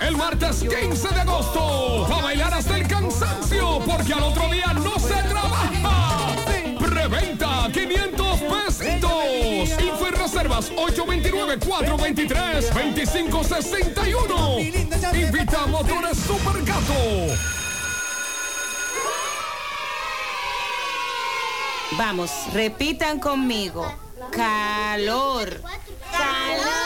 El martes 15 de agosto, a bailar hasta el cansancio, porque al otro día no se trabaja. Preventa 500 pesitos. Info y reservas 829-423-2561. Invita a Motores Supergato. Vamos, repitan conmigo. Calor. Sí,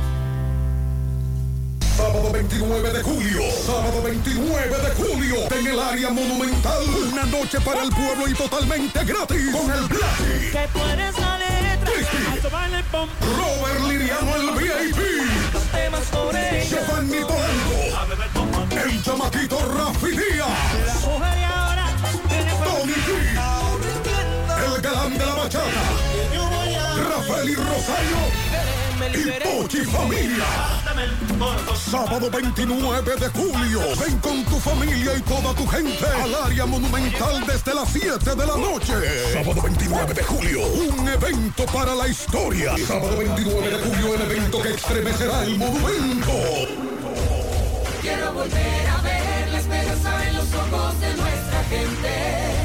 Sábado 29 de julio, sábado 29 de julio, en el área monumental, una noche para el pueblo y totalmente gratis. Con el Blacky. Que tú eres la letra. Robert Liriano el VIP, Los temas. Giovanni Polanco, el chamaquito Rafi Díaz, ahora Tony G, el galán de la bachata, Rafael y Rosario y Pochi Familia. Sábado 29 de julio, ven con tu familia y toda tu gente al área monumental desde las 7 de la noche. Sábado 29 de julio, un evento para la historia. Sábado 29 de julio, el evento que estremecerá el monumento. Quiero volver a ver la esperanza en los ojos de nuestra gente.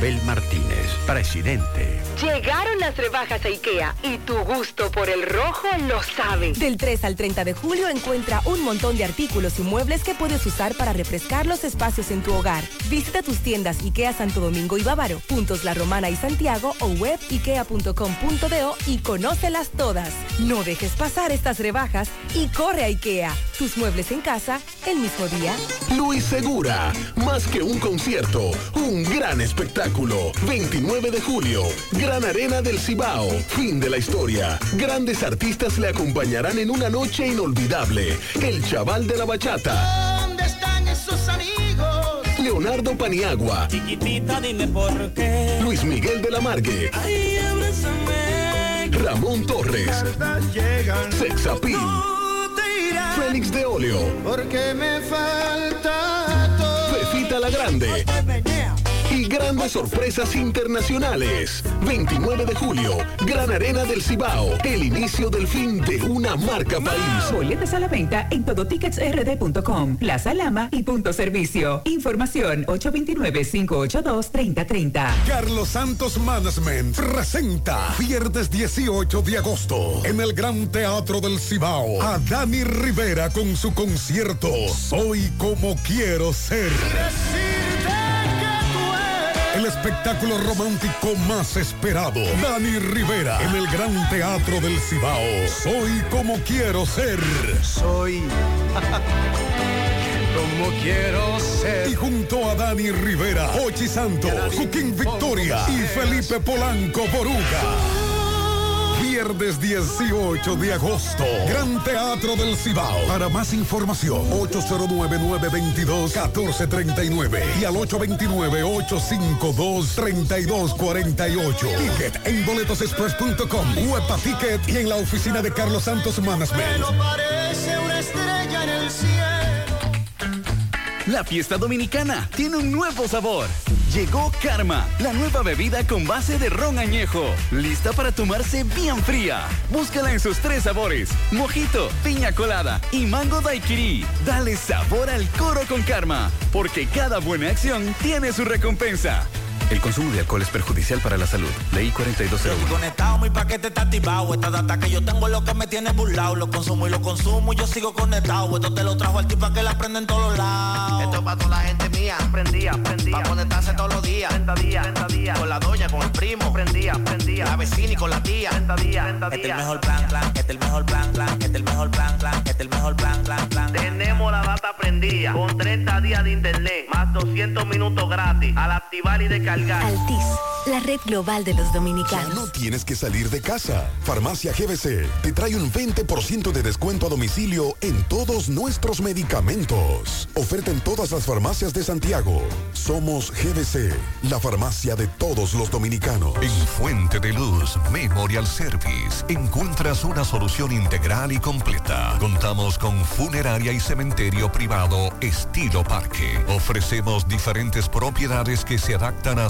Abel Martínez, presidente. Llegaron las rebajas a IKEA y tu gusto por el rojo lo sabe. Del 3 al 30 de julio encuentra un montón de artículos y muebles que puedes usar para refrescar los espacios en tu hogar. Visita tus tiendas IKEA Santo Domingo y Bávaro, puntos La Romana y Santiago o web ikea.com.do y conócelas todas. No dejes pasar estas rebajas y corre a IKEA. Tus muebles en casa el mismo día. Luis Segura, más que un concierto, un gran espectáculo. 29 de julio, Gran Arena del Cibao, fin de la historia. Grandes artistas le acompañarán en una noche inolvidable. El Chaval de la Bachata, ¿Dónde están esos amigos? Leonardo Paniagua, Chiquitita, dime por qué. Luis Miguel de la Margue, Ay. Ramón Torres. Sexapil, No. Félix de Oleo, Porque me falta todo. La Grande y grandes sorpresas internacionales. 29 de julio, Gran Arena del Cibao, el inicio del fin de una marca país. Boletas a la venta en todoticketsrd.com, Plaza Lama y Punto Servicio. Información 829-582-3030. Carlos Santos Management presenta viernes 18 de agosto en el Gran Teatro del Cibao a Dani Rivera con su concierto Soy como quiero ser. El espectáculo romántico más esperado. Dani Rivera en el Gran Teatro del Cibao. Soy como quiero ser. Soy como quiero ser. Y junto a Dani Rivera, Ochi Santos, Joaquín Victoria y Felipe Polanco Boruga. Viernes 18 de agosto, Gran Teatro del Cibao. Para más información, 809-922-1439 y al 829-852-3248. Ticket en boletosexpress.com, Huepa Ticket y en la oficina de Carlos Santos Management. Pero parece una estrella en el cielo. La fiesta dominicana tiene un nuevo sabor. Llegó Karma, la nueva bebida con base de ron añejo, lista para tomarse bien fría. Búscala en sus tres sabores, mojito, piña colada y mango daiquiri. Dale sabor al coro con Karma, porque cada buena acción tiene su recompensa. El consumo de alcohol es perjudicial para la salud. Ley 4201. Conectado, mi paquete está activado. Esta data que yo tengo es lo que me tiene burlado. Lo consumo y lo consumo y yo sigo conectado. Esto te lo trajo al tipo que la prende en todos lados. Esto es para toda la gente mía. Prendía, prendía. Pa' conectarse todos los días. 30 días, 30 días. Con la doña, con el primo. Prendía, prendía. La vecina y con la tía. 30 días, 30 días. Este es el mejor plan, plan. Este es el mejor plan, plan. Este es el mejor plan, plan. Este es el mejor plan, plan, plan. Tenemos la data prendida. Con 30 días de internet. Más 200 minutos gratis. Al activar y descargar. Altis, la red global de los dominicanos. No tienes que salir de casa. Farmacia GBC te trae un 20% de descuento a domicilio en todos nuestros medicamentos. Oferta en todas las farmacias de Santiago. Somos GBC, la farmacia de todos los dominicanos. En Fuente de Luz Memorial Service encuentras una solución integral y completa. Contamos con funeraria y cementerio privado estilo parque. Ofrecemos diferentes propiedades que se adaptan a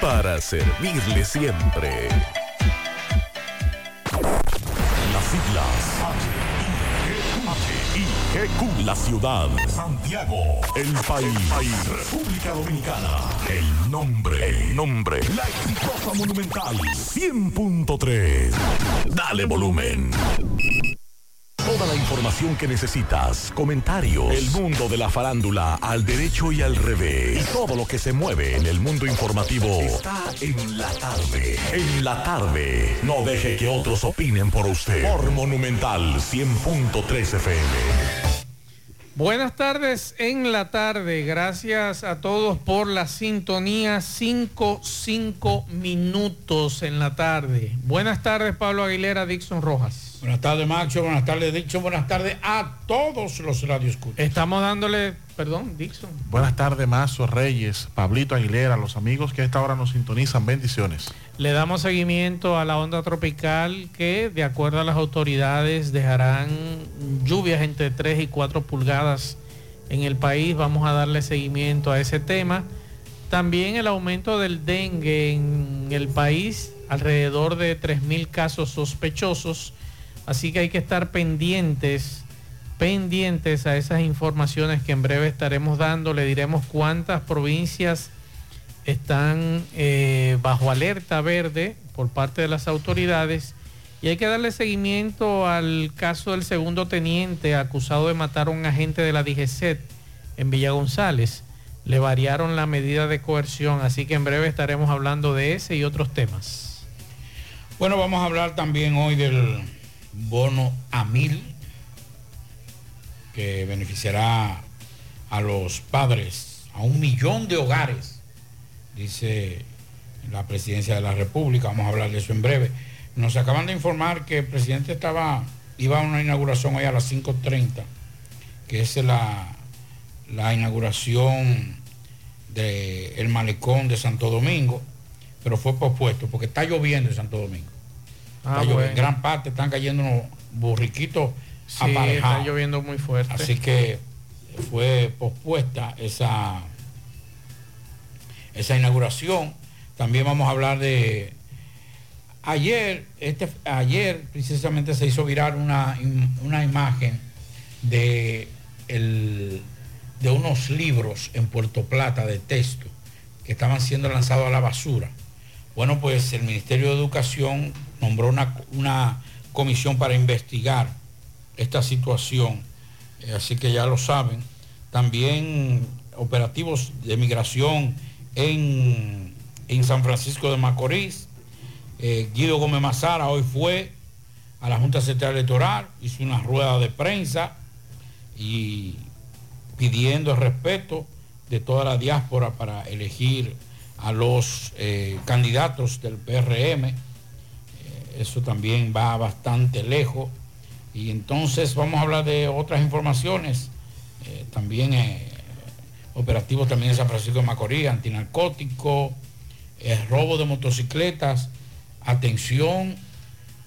Para servirle siempre. Las siglas H-I-G-Q, la ciudad. Santiago, el país. República Dominicana. El nombre. Nombre. La exitosa monumental. 100.3. Dale volumen. Toda la información que necesitas, comentarios, el mundo de la farándula al derecho y al revés, y todo lo que se mueve en el mundo informativo está en la tarde. En la tarde, no deje que otros opinen por usted. Por Monumental 100.3 FM. Buenas tardes en la tarde. Gracias a todos por la sintonía. 5, 5 minutos en la tarde. Buenas tardes, Pablo Aguilera, Dixon Rojas. Buenas tardes, Macho. Buenas tardes, Dixon. Buenas tardes a todos los radioescuchas. Estamos dándole, perdón, Dixon. Buenas tardes, Mazo Reyes, Pablito Aguilera, los amigos que a esta hora nos sintonizan. Bendiciones. Le damos seguimiento a la onda tropical que, de acuerdo a las autoridades, dejarán lluvias entre 3 y 4 pulgadas en el país. Vamos a darle seguimiento a ese tema. También el aumento del dengue en el país, alrededor de 3.000 casos sospechosos. Así que hay que estar pendientes, pendientes a esas informaciones que en breve estaremos dando. Le diremos cuántas provincias están eh, bajo alerta verde por parte de las autoridades. Y hay que darle seguimiento al caso del segundo teniente acusado de matar a un agente de la DGCET en Villa González. Le variaron la medida de coerción, así que en breve estaremos hablando de ese y otros temas. Bueno, vamos a hablar también hoy del bono a mil que beneficiará a los padres, a un millón de hogares, dice la presidencia de la República. Vamos a hablar de eso en breve. Nos acaban de informar que el presidente estaba, iba a una inauguración hoy a las 5.30, que es la, la inauguración del malecón de Santo Domingo, pero fue pospuesto porque está lloviendo en Santo Domingo. Ah, bueno. En gran parte están cayendo unos burriquitos Sí, aparejados. está lloviendo muy fuerte. Así que fue pospuesta esa, esa inauguración. También vamos a hablar de ayer, este, ayer precisamente se hizo viral una, una imagen de, el- de unos libros en Puerto Plata de texto que estaban siendo lanzados a la basura. Bueno, pues el Ministerio de Educación nombró una, una comisión para investigar esta situación Eh, así que ya lo saben. También operativos de migración en, en San Francisco de Macorís. Eh, Guido Gómez Mazara hoy fue a la Junta Central Electoral, hizo una rueda de prensa y pidiendo el respeto de toda la diáspora para elegir a los eh, candidatos del PRM. Eh, eso también va bastante lejos. Y entonces vamos a hablar de otras informaciones. Eh, también operativos también en San Francisco de Macorís, antinarcótico, robo de motocicletas. Atención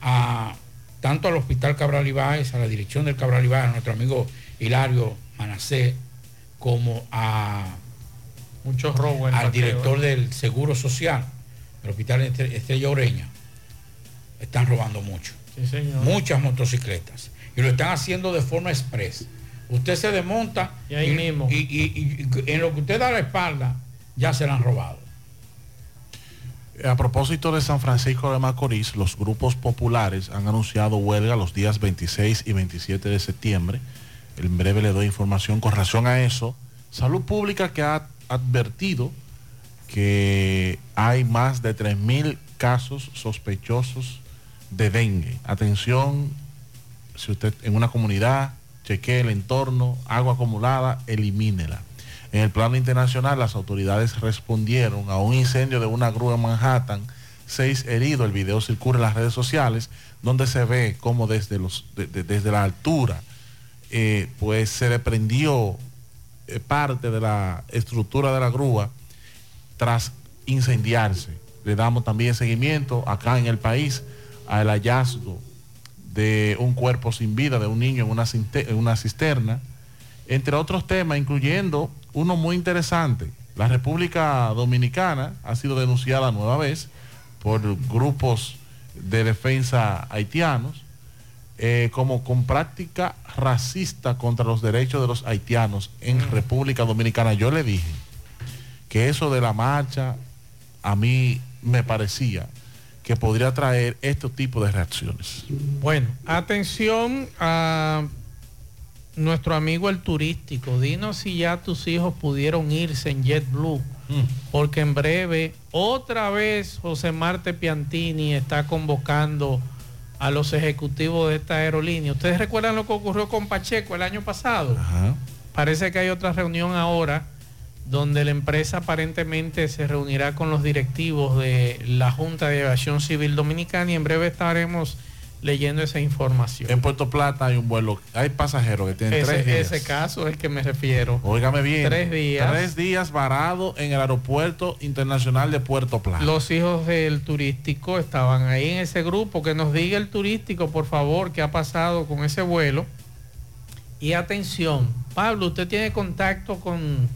a tanto al Hospital Cabral Ibáez, a la dirección del Cabral Ibáez, a nuestro amigo Hilario Manacé, como a muchos robos al director del Seguro Social, del Hospital Estrella Oreña. Están robando mucho. Muchas motocicletas. Y lo están haciendo de forma express. Usted se desmonta y, ahí mismo. y en lo que usted da la espalda, ya se la han robado. A propósito de San Francisco de Macorís, los grupos populares han anunciado huelga los días 26 y 27 de septiembre. En breve le doy información con relación a eso. Salud Pública que ha advertido que hay más de 3.000 casos sospechosos de dengue. Atención, si usted en una comunidad chequee el entorno, agua acumulada, elimínela. En el plano internacional, las autoridades respondieron a un incendio de una grúa en Manhattan, seis heridos. El video circula en las redes sociales, donde se ve cómo desde, los, desde la altura, eh, pues se desprendió eh, parte de la estructura de la grúa tras incendiarse. Le damos también seguimiento acá en el país al hallazgo de un cuerpo sin vida de un niño en una, en una cisterna, entre otros temas, incluyendo uno muy interesante. La República Dominicana ha sido denunciada nueva vez por grupos de defensa haitianos eh, como con práctica racista contra los derechos de los haitianos en mm. República Dominicana. Yo le dije que eso de la marcha a mí me parecía que podría traer este tipo de reacciones. Bueno, atención a nuestro amigo el turístico, dinos si ya tus hijos pudieron irse en JetBlue, mm. porque en breve otra vez José Marte Piantini está convocando a los ejecutivos de esta aerolínea. ¿Ustedes recuerdan lo que ocurrió con Pacheco el año pasado? Parece que hay otra reunión ahora donde la empresa aparentemente se reunirá con los directivos de la Junta de Aviación Civil Dominicana y en breve estaremos leyendo esa información. En Puerto Plata hay un vuelo, hay pasajeros que tienen ese, tres días. Ese caso es el que me refiero. Óigame bien. Tres días. Tres días varado en el aeropuerto internacional de Puerto Plata. Los hijos del turístico estaban ahí en ese grupo. Que nos diga el turístico, por favor, qué ha pasado con ese vuelo. Y atención, Pablo, usted tiene contacto con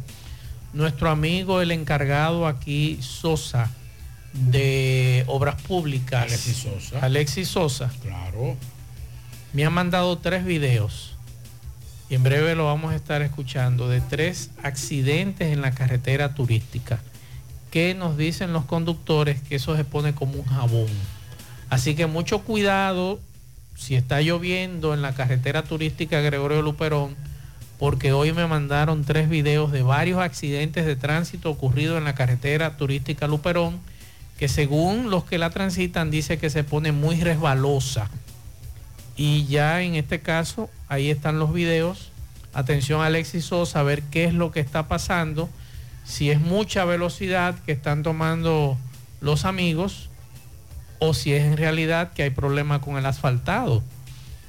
nuestro amigo, el encargado aquí, Sosa de Obras Públicas. Alexis Sosa. Alexis Sosa. Claro. Me ha mandado tres videos y en breve lo vamos a estar escuchando de tres accidentes en la carretera turística. que nos dicen los conductores? Que eso se pone como un jabón. Así que mucho cuidado si está lloviendo en la carretera turística Gregorio Luperón, porque hoy me mandaron tres videos de varios accidentes de tránsito ocurridos en la carretera turística Luperón que según los que la transitan dice que se pone muy resbalosa. Y ya en este caso, ahí están los videos. Atención Alexis Sosa, a ver qué es lo que está pasando. Si es mucha velocidad que están tomando los amigos o si es en realidad que hay problema con el asfaltado.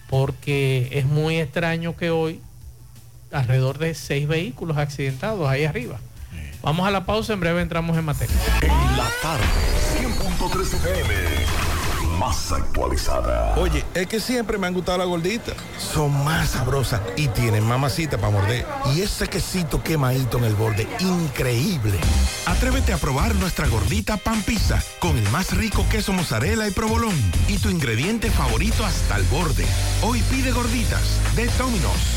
Porque es muy extraño que hoy alrededor de seis vehículos accidentados ahí arriba. Vamos a la pausa, en breve entramos en materia. En la tarde, 100.3 FM, más actualizada. Oye, es que siempre me han gustado las gorditas. Son más sabrosas y tienen mamacita para morder. Y ese quesito quemadito en el borde, increíble. Atrévete a probar nuestra gordita pan pizza con el más rico queso mozzarella y provolón y tu ingrediente favorito hasta el borde. Hoy pide gorditas de Domino's.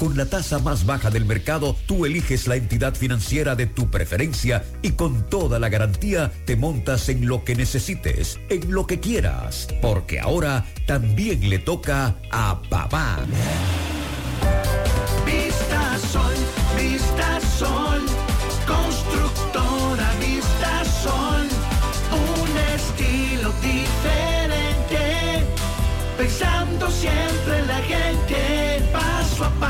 Con la tasa más baja del mercado, tú eliges la entidad financiera de tu preferencia y con toda la garantía te montas en lo que necesites, en lo que quieras, porque ahora también le toca a papá. Vista Sol, Vista Sol, constructora Vista Sol, un estilo diferente, pensando siempre en la gente, paso a paso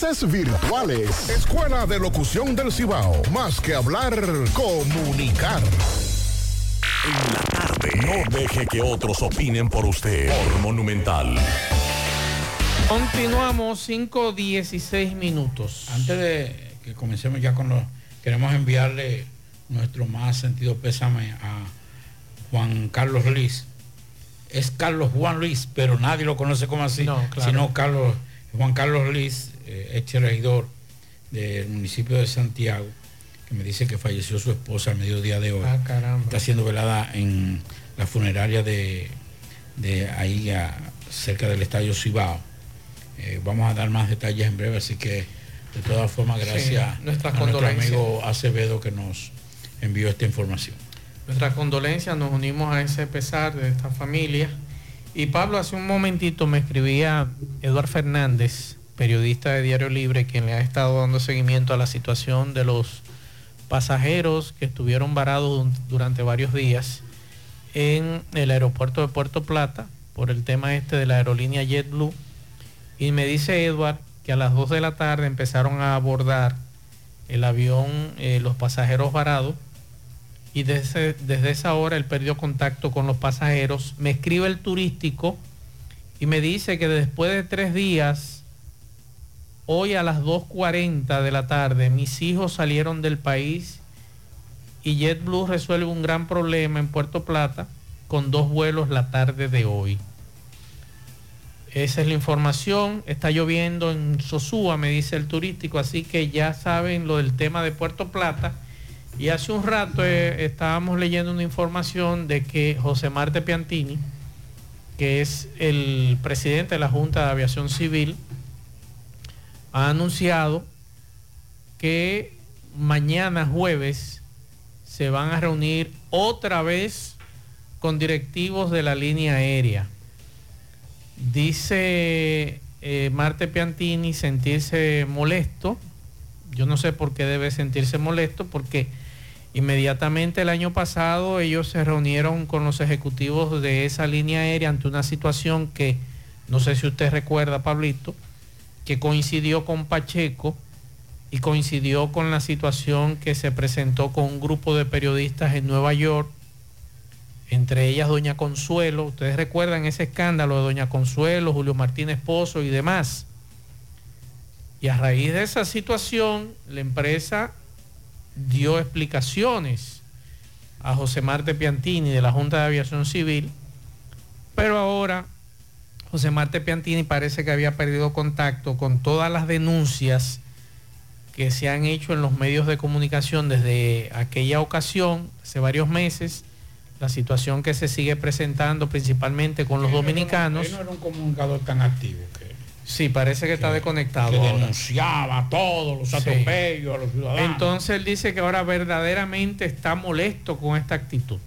virtuales. Escuela de Locución del Cibao. Más que hablar, comunicar. En la tarde. No deje que otros opinen por usted. Por Monumental. Continuamos 5.16 minutos. Antes de que comencemos ya con los... Queremos enviarle nuestro más sentido pésame a Juan Carlos Luis. Es Carlos Juan Luis, pero nadie lo conoce como así, No, claro. sino Carlos, Juan Carlos Luis, eh, ex regidor del municipio de Santiago, que me dice que falleció su esposa al mediodía de hoy. Ah, caramba. Está siendo velada en la funeraria de, de ahí a- cerca del Estadio Cibao. Eh, vamos a dar más detalles en breve, así que de todas formas, Sí, gracias a nuestro amigo Acevedo que nos envió esta información. Nuestras condolencias, nos unimos a ese pesar de esta familia. Y Pablo, hace un momentito me escribía Eduard Fernández, periodista de Diario Libre, quien le ha estado dando seguimiento a la situación de los pasajeros que estuvieron varados durante varios días en el aeropuerto de Puerto Plata por el tema este de la aerolínea JetBlue. Y me dice Edward que a las 2 de la tarde empezaron a abordar el avión, eh, los pasajeros varados. Y desde, desde esa hora él perdió contacto con los pasajeros. Me escribe el turístico y me dice que después de tres días, hoy a las 2.40 de la tarde, mis hijos salieron del país y JetBlue resuelve un gran problema en Puerto Plata con dos vuelos la tarde de hoy. Esa es la información. Está lloviendo en Sosúa, me dice el turístico, así que ya saben lo del tema de Puerto Plata. Y hace un rato eh, estábamos leyendo una información de que José Marte Piantini, que es el presidente de la Junta de Aviación Civil, ha anunciado que mañana jueves se van a reunir otra vez con directivos de la línea aérea. Dice eh, Marte Piantini sentirse molesto. Yo no sé por qué debe sentirse molesto, porque inmediatamente el año pasado ellos se reunieron con los ejecutivos de esa línea aérea ante una situación que, no sé si usted recuerda, Pablito, que coincidió con Pacheco y coincidió con la situación que se presentó con un grupo de periodistas en Nueva York entre ellas Doña Consuelo. Ustedes recuerdan ese escándalo de Doña Consuelo, Julio Martínez Pozo y demás. Y a raíz de esa situación, la empresa dio explicaciones a José Marte Piantini de la Junta de Aviación Civil, pero ahora José Marte Piantini parece que había perdido contacto con todas las denuncias que se han hecho en los medios de comunicación desde aquella ocasión, hace varios meses, la situación que se sigue presentando principalmente con los dominicanos. Él no era un comunicador tan activo. Que, sí, parece que, está desconectado. Que denunciaba todos los atropellos a los ciudadanos. Entonces él dice que ahora verdaderamente está molesto con esta actitud.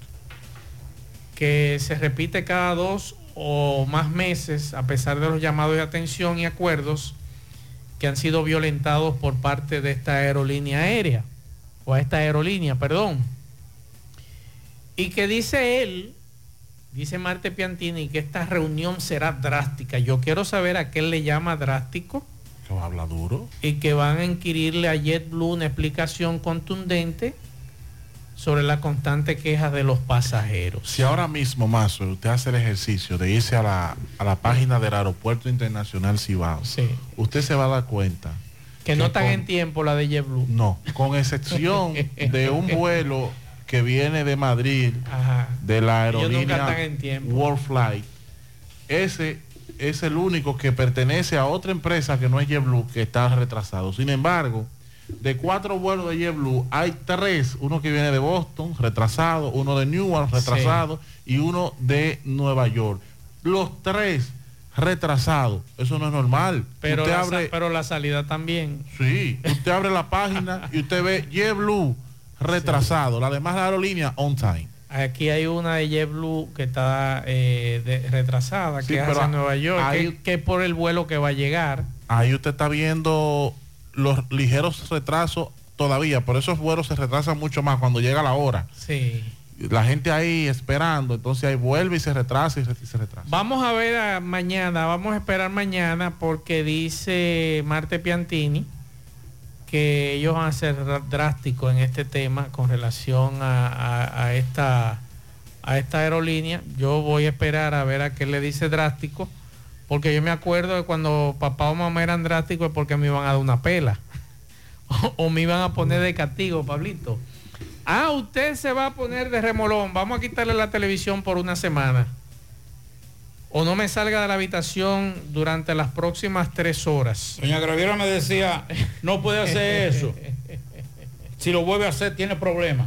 Que se repite cada dos o más meses, a pesar de los llamados de atención y acuerdos que han sido violentados por parte de esta aerolínea aérea, o a esta aerolínea, perdón. Y que dice él, dice Marte Piantini, que esta reunión será drástica. Yo quiero saber a qué él le llama drástico. Que habla duro. Y que van a inquirirle a JetBlue una explicación contundente sobre la constante queja de los pasajeros. Si ahora mismo, Mazo, usted hace el ejercicio de irse a la, a la página del Aeropuerto Internacional Cibao, usted se va a dar cuenta. Que, no están en tiempo la de JetBlue. No, con excepción de un vuelo que viene de Madrid, de la aerolínea World Flight, ese es el único que pertenece a otra empresa que no es JetBlue que está retrasado. Sin embargo, de cuatro vuelos de JetBlue hay tres, uno que viene de Boston, retrasado, uno de Newark, retrasado, y uno de Nueva York. Los tres retrasados, eso no es normal. Pero, la, pero la salida también. Sí, usted abre la página y usted ve JetBlue retrasado, la demás la aerolínea on time. Aquí hay una de JetBlue que está eh, retrasada, que es hacia Nueva York, que, por el vuelo que va a llegar. Ahí usted está viendo los ligeros retrasos todavía, por esos vuelos se retrasan mucho más cuando llega la hora. Sí. La gente ahí esperando, entonces ahí vuelve y se retrasa y se, retrasa. Vamos a ver mañana, vamos a esperar mañana porque dice Marte Piantini que ellos van a ser drásticos en este tema con relación a, esta, a esta aerolínea. Yo voy a esperar a ver a qué le dice drástico, porque yo me acuerdo de cuando papá o mamá eran drásticos es porque me iban a dar una pela o, me iban a poner de castigo, Pablito. Ah, usted se va a poner de remolón, vamos a quitarle la televisión por una semana o no me salga de la habitación durante las próximas tres horas. Doña Graviera me decía, no puede hacer eso. Si lo vuelve a hacer, tiene problemas.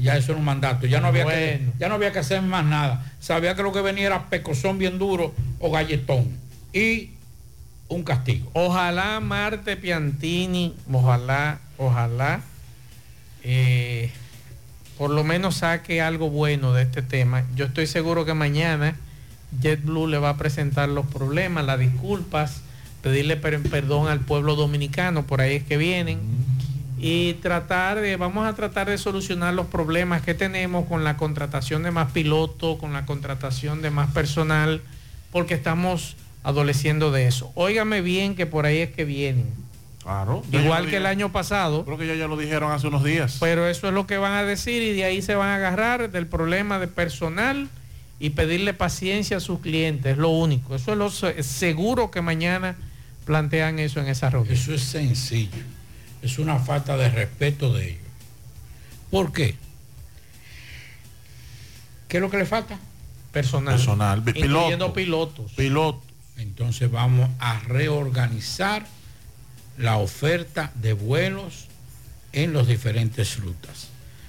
Ya eso era un mandato. Ya no había, que, ya no había que hacer más nada. Sabía que lo que venía era pecozón bien duro o galletón. Y un castigo. Ojalá Marte Piantini, ojalá, ojalá, eh, por lo menos saque algo bueno de este tema. Yo estoy seguro que mañana JetBlue le va a presentar los problemas, las disculpas, pedirle perdón al pueblo dominicano, por ahí es que vienen, y tratar de, vamos a tratar de solucionar los problemas que tenemos con la contratación de más pilotos, con la contratación de más personal, porque estamos adoleciendo de eso. Óigame bien que por ahí es que vienen. Claro. Igual que el año pasado. Creo que ya, ya lo dijeron hace unos días. Pero eso es lo que van a decir y de ahí se van a agarrar del problema de personal y pedirle paciencia a sus clientes, es lo único. Eso es lo se- seguro que mañana plantean eso en esa reunión. Eso es sencillo. Es una falta de respeto de ellos. ¿Por qué? ¿Qué es lo que le falta? Personal. Personal, piloto. pilotos. Piloto. Entonces vamos a reorganizar la oferta de vuelos en las diferentes rutas.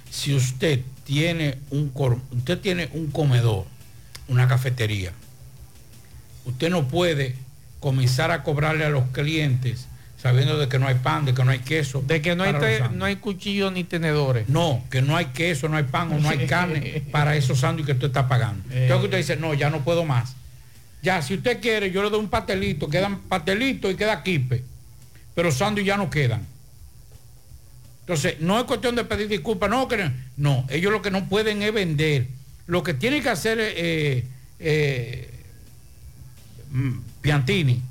Si usted tiene un usted tiene un comedor, una cafetería, usted no puede comenzar a cobrarle a los clientes sabiendo de que no hay pan, de que no hay queso, De que no hay, te- no hay cuchillos ni tenedores. No, que no hay queso, no hay pan o no hay carne para esos sándwiches que usted está pagando. Eh. Entonces usted dice, no, ya no puedo más. Ya, si usted quiere, yo le doy un pastelito, quedan pastelitos y queda quipe. Pero sándwiches ya no quedan. Entonces, no es cuestión de pedir disculpas, no, que no, no, ellos lo que no pueden es vender. Lo que tiene que hacer eh, eh, mm, Piantini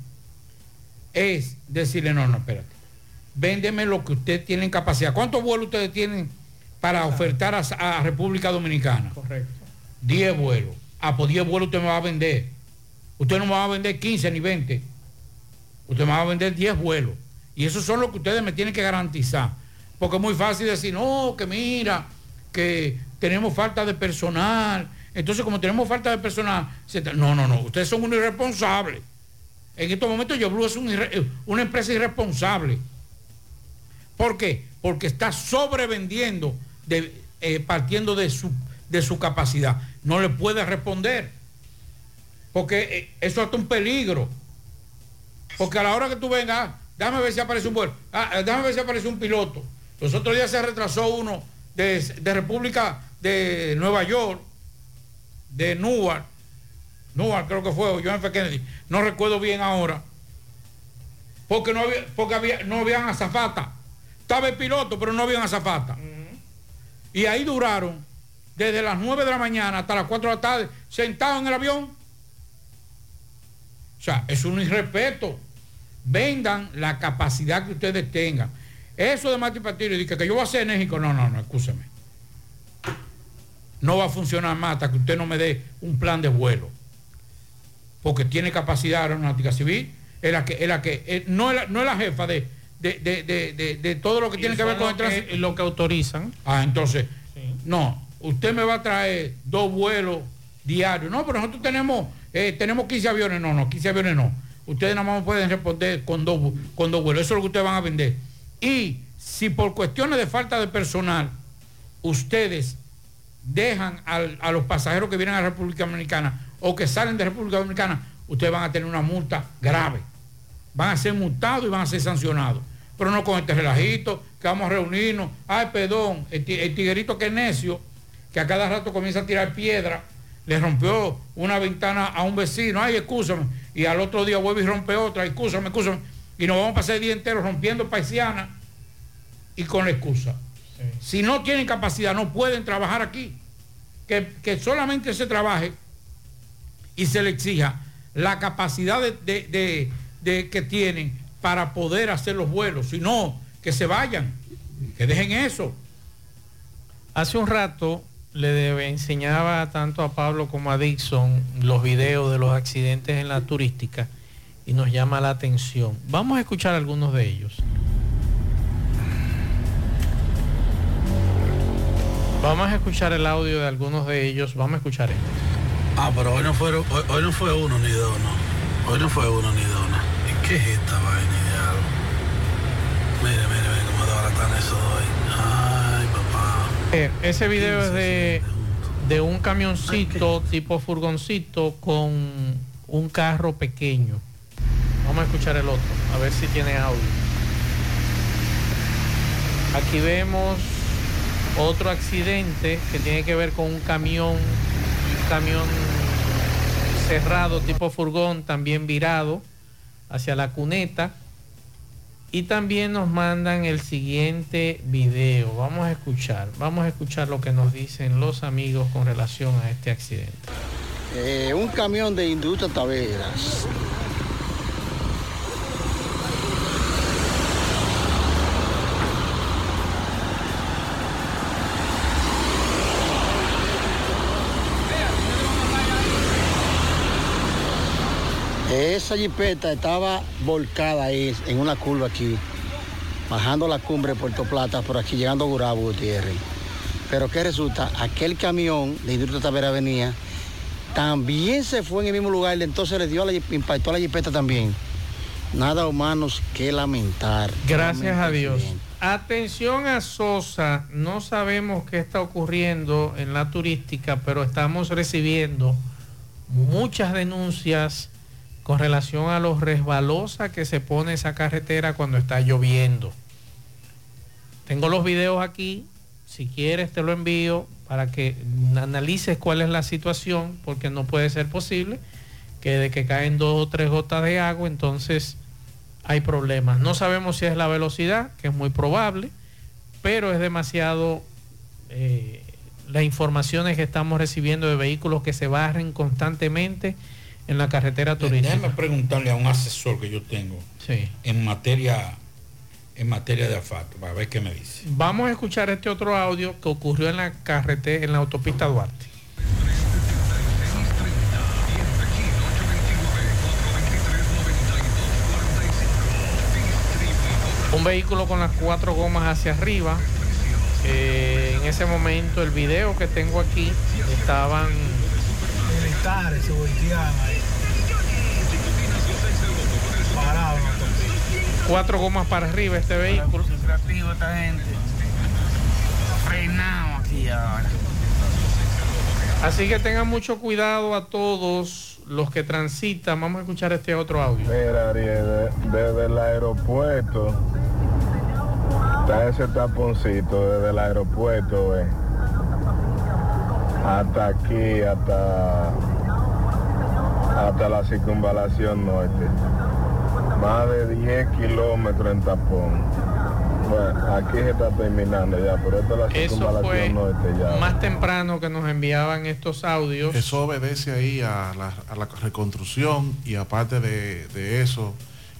es decirle, no, no, espérate. Véndeme lo que usted tiene en capacidad. ¿Cuántos vuelos ustedes tienen para ofertar a, a República Dominicana? Correcto. 10 vuelos. Ah, pues 10 vuelos usted me va a vender. Usted no me va a vender 15 ni 20. Usted me va a vender 10 vuelos. Y esos son los que ustedes me tienen que garantizar. Porque es muy fácil decir, no, que mira, que tenemos falta de personal. Entonces, como tenemos falta de personal, se no, no, no, ustedes son unos irresponsables. En estos momentos YoBlue es irre- una empresa irresponsable. ¿Por qué? Porque está sobrevendiendo de, eh, partiendo de su, de su capacidad. No le puede responder. Porque eh, eso es un peligro. Porque a la hora que tú vengas, ah, déjame ver si aparece un vuelo, ah, eh, déjame ver si aparece un piloto. Los otros días se retrasó uno de, de República de Nueva York, de Newark, Newark creo que fue, o John F. Kennedy, no recuerdo bien ahora, porque no había, porque había, no habían azafata. Estaba el piloto, pero no habían azafata. Y ahí duraron desde las 9 de la mañana hasta las 4 de la tarde, sentados en el avión. O sea, es un irrespeto. Vendan la capacidad que ustedes tengan. Eso de Mati Patillo, dice que yo voy a ser enérgico. No, no, no, escúcheme. No va a funcionar más hasta que usted no me dé un plan de vuelo. Porque tiene capacidad aeronáutica civil. Es la que, es la que, es- no, es la, no es la jefa de, de, de- de- todo lo que tiene que ver con el tránsito. lo que autorizan. Ah, entonces, no, usted me va a traer dos vuelos diarios. No, pero nosotros tenemos, eh, tenemos 15 aviones. No, no, 15 aviones no. Ustedes nada más pueden responder con dos, con dos vuelos. Eso es lo que ustedes van a vender. Y si por cuestiones de falta de personal, ustedes dejan al- a los pasajeros que vienen a la República Dominicana o que salen de República Dominicana, ustedes van a tener una multa grave. Van a ser multados y van a ser sancionados. Pero no con este relajito, que vamos a reunirnos. Ay, perdón, el, ti- el tiguerito que es necio, que a cada rato comienza a tirar piedra, le rompió una ventana a un vecino, ay, excúsame, y al otro día vuelve y rompe otra, excúsame, excúsame, y nos vamos a pasar el día entero rompiendo paisiana y con la excusa. Si no tienen capacidad, no pueden trabajar aquí. Que, que solamente se trabaje y se le exija la capacidad de, que tienen para poder hacer los vuelos. Si no, que se vayan, que dejen eso. Hace un rato le enseñaba tanto a Pablo como a Dixon los videos de los accidentes en la turística y nos llama la atención. Vamos a escuchar algunos de ellos. Vamos a escuchar el audio de algunos de ellos. Vamos a escuchar este. Ah, pero hoy no, fueron, hoy, hoy no fue uno ni dos, no. Hoy no fue uno ni dos, no. ¿Y qué es esta vaina, diablo? Mire, mire, mire cómo desbaratan eso hoy. Ay, papá. Eh, ese video es de, de un camioncito tipo furgoncito con un carro pequeño. Vamos a escuchar el otro, a ver si tiene audio. Aquí vemos otro accidente que tiene que ver con un camión, camión cerrado tipo furgón, también virado hacia la cuneta. Y también nos mandan el siguiente video. Vamos a escuchar, vamos a escuchar lo que nos dicen los amigos con relación a este accidente. Eh, un camión de industria Taveras. Esa jipeta estaba volcada ahí en una curva aquí, bajando la cumbre de Puerto Plata, por aquí llegando a Gurabo Gutiérrez. Pero ¿qué resulta? Aquel camión de Industria Tavera venía, también se fue en el mismo lugar, entonces le dio la, impactó a la jipeta también. Nada humanos que lamentar. Gracias a Dios. Atención a Sosa, no sabemos qué está ocurriendo en la turística, pero estamos recibiendo muchas denuncias con relación a lo resbalosa que se pone esa carretera cuando está lloviendo. Tengo los videos aquí, si quieres te lo envío para que analices cuál es la situación, porque no puede ser posible que de que caen dos o tres gotas de agua, entonces hay problemas. No sabemos si es la velocidad, que es muy probable, pero es demasiado eh, las informaciones que estamos recibiendo de vehículos que se barren constantemente en la carretera turística. Déjame preguntarle a un asesor que yo tengo Sí. en materia en materia de asfalto, para ver qué me dice. Vamos a escuchar este otro audio que ocurrió en la carretera, en la autopista Duarte. Un vehículo con las cuatro gomas hacia arriba. Eh, en ese momento el video que tengo aquí estaban Militares se volteaban ahí. Parado cuatro gomas para arriba este vehículo. Creativo esta gente. Frenado aquí ahora. Así que tengan mucho cuidado a todos los que transitan. Vamos a escuchar este otro audio. Mira, Ariel, de- desde el aeropuerto, está ese taponcito desde el aeropuerto, ve, hasta aquí, hasta, hasta la circunvalación norte. Más de 10 kilómetros en tapón. Bueno, aquí se está terminando ya, pero esto es la Eso circunvalación fue norte ya. más temprano que nos enviaban estos audios. Eso obedece ahí a la, a la reconstrucción y aparte de, de eso,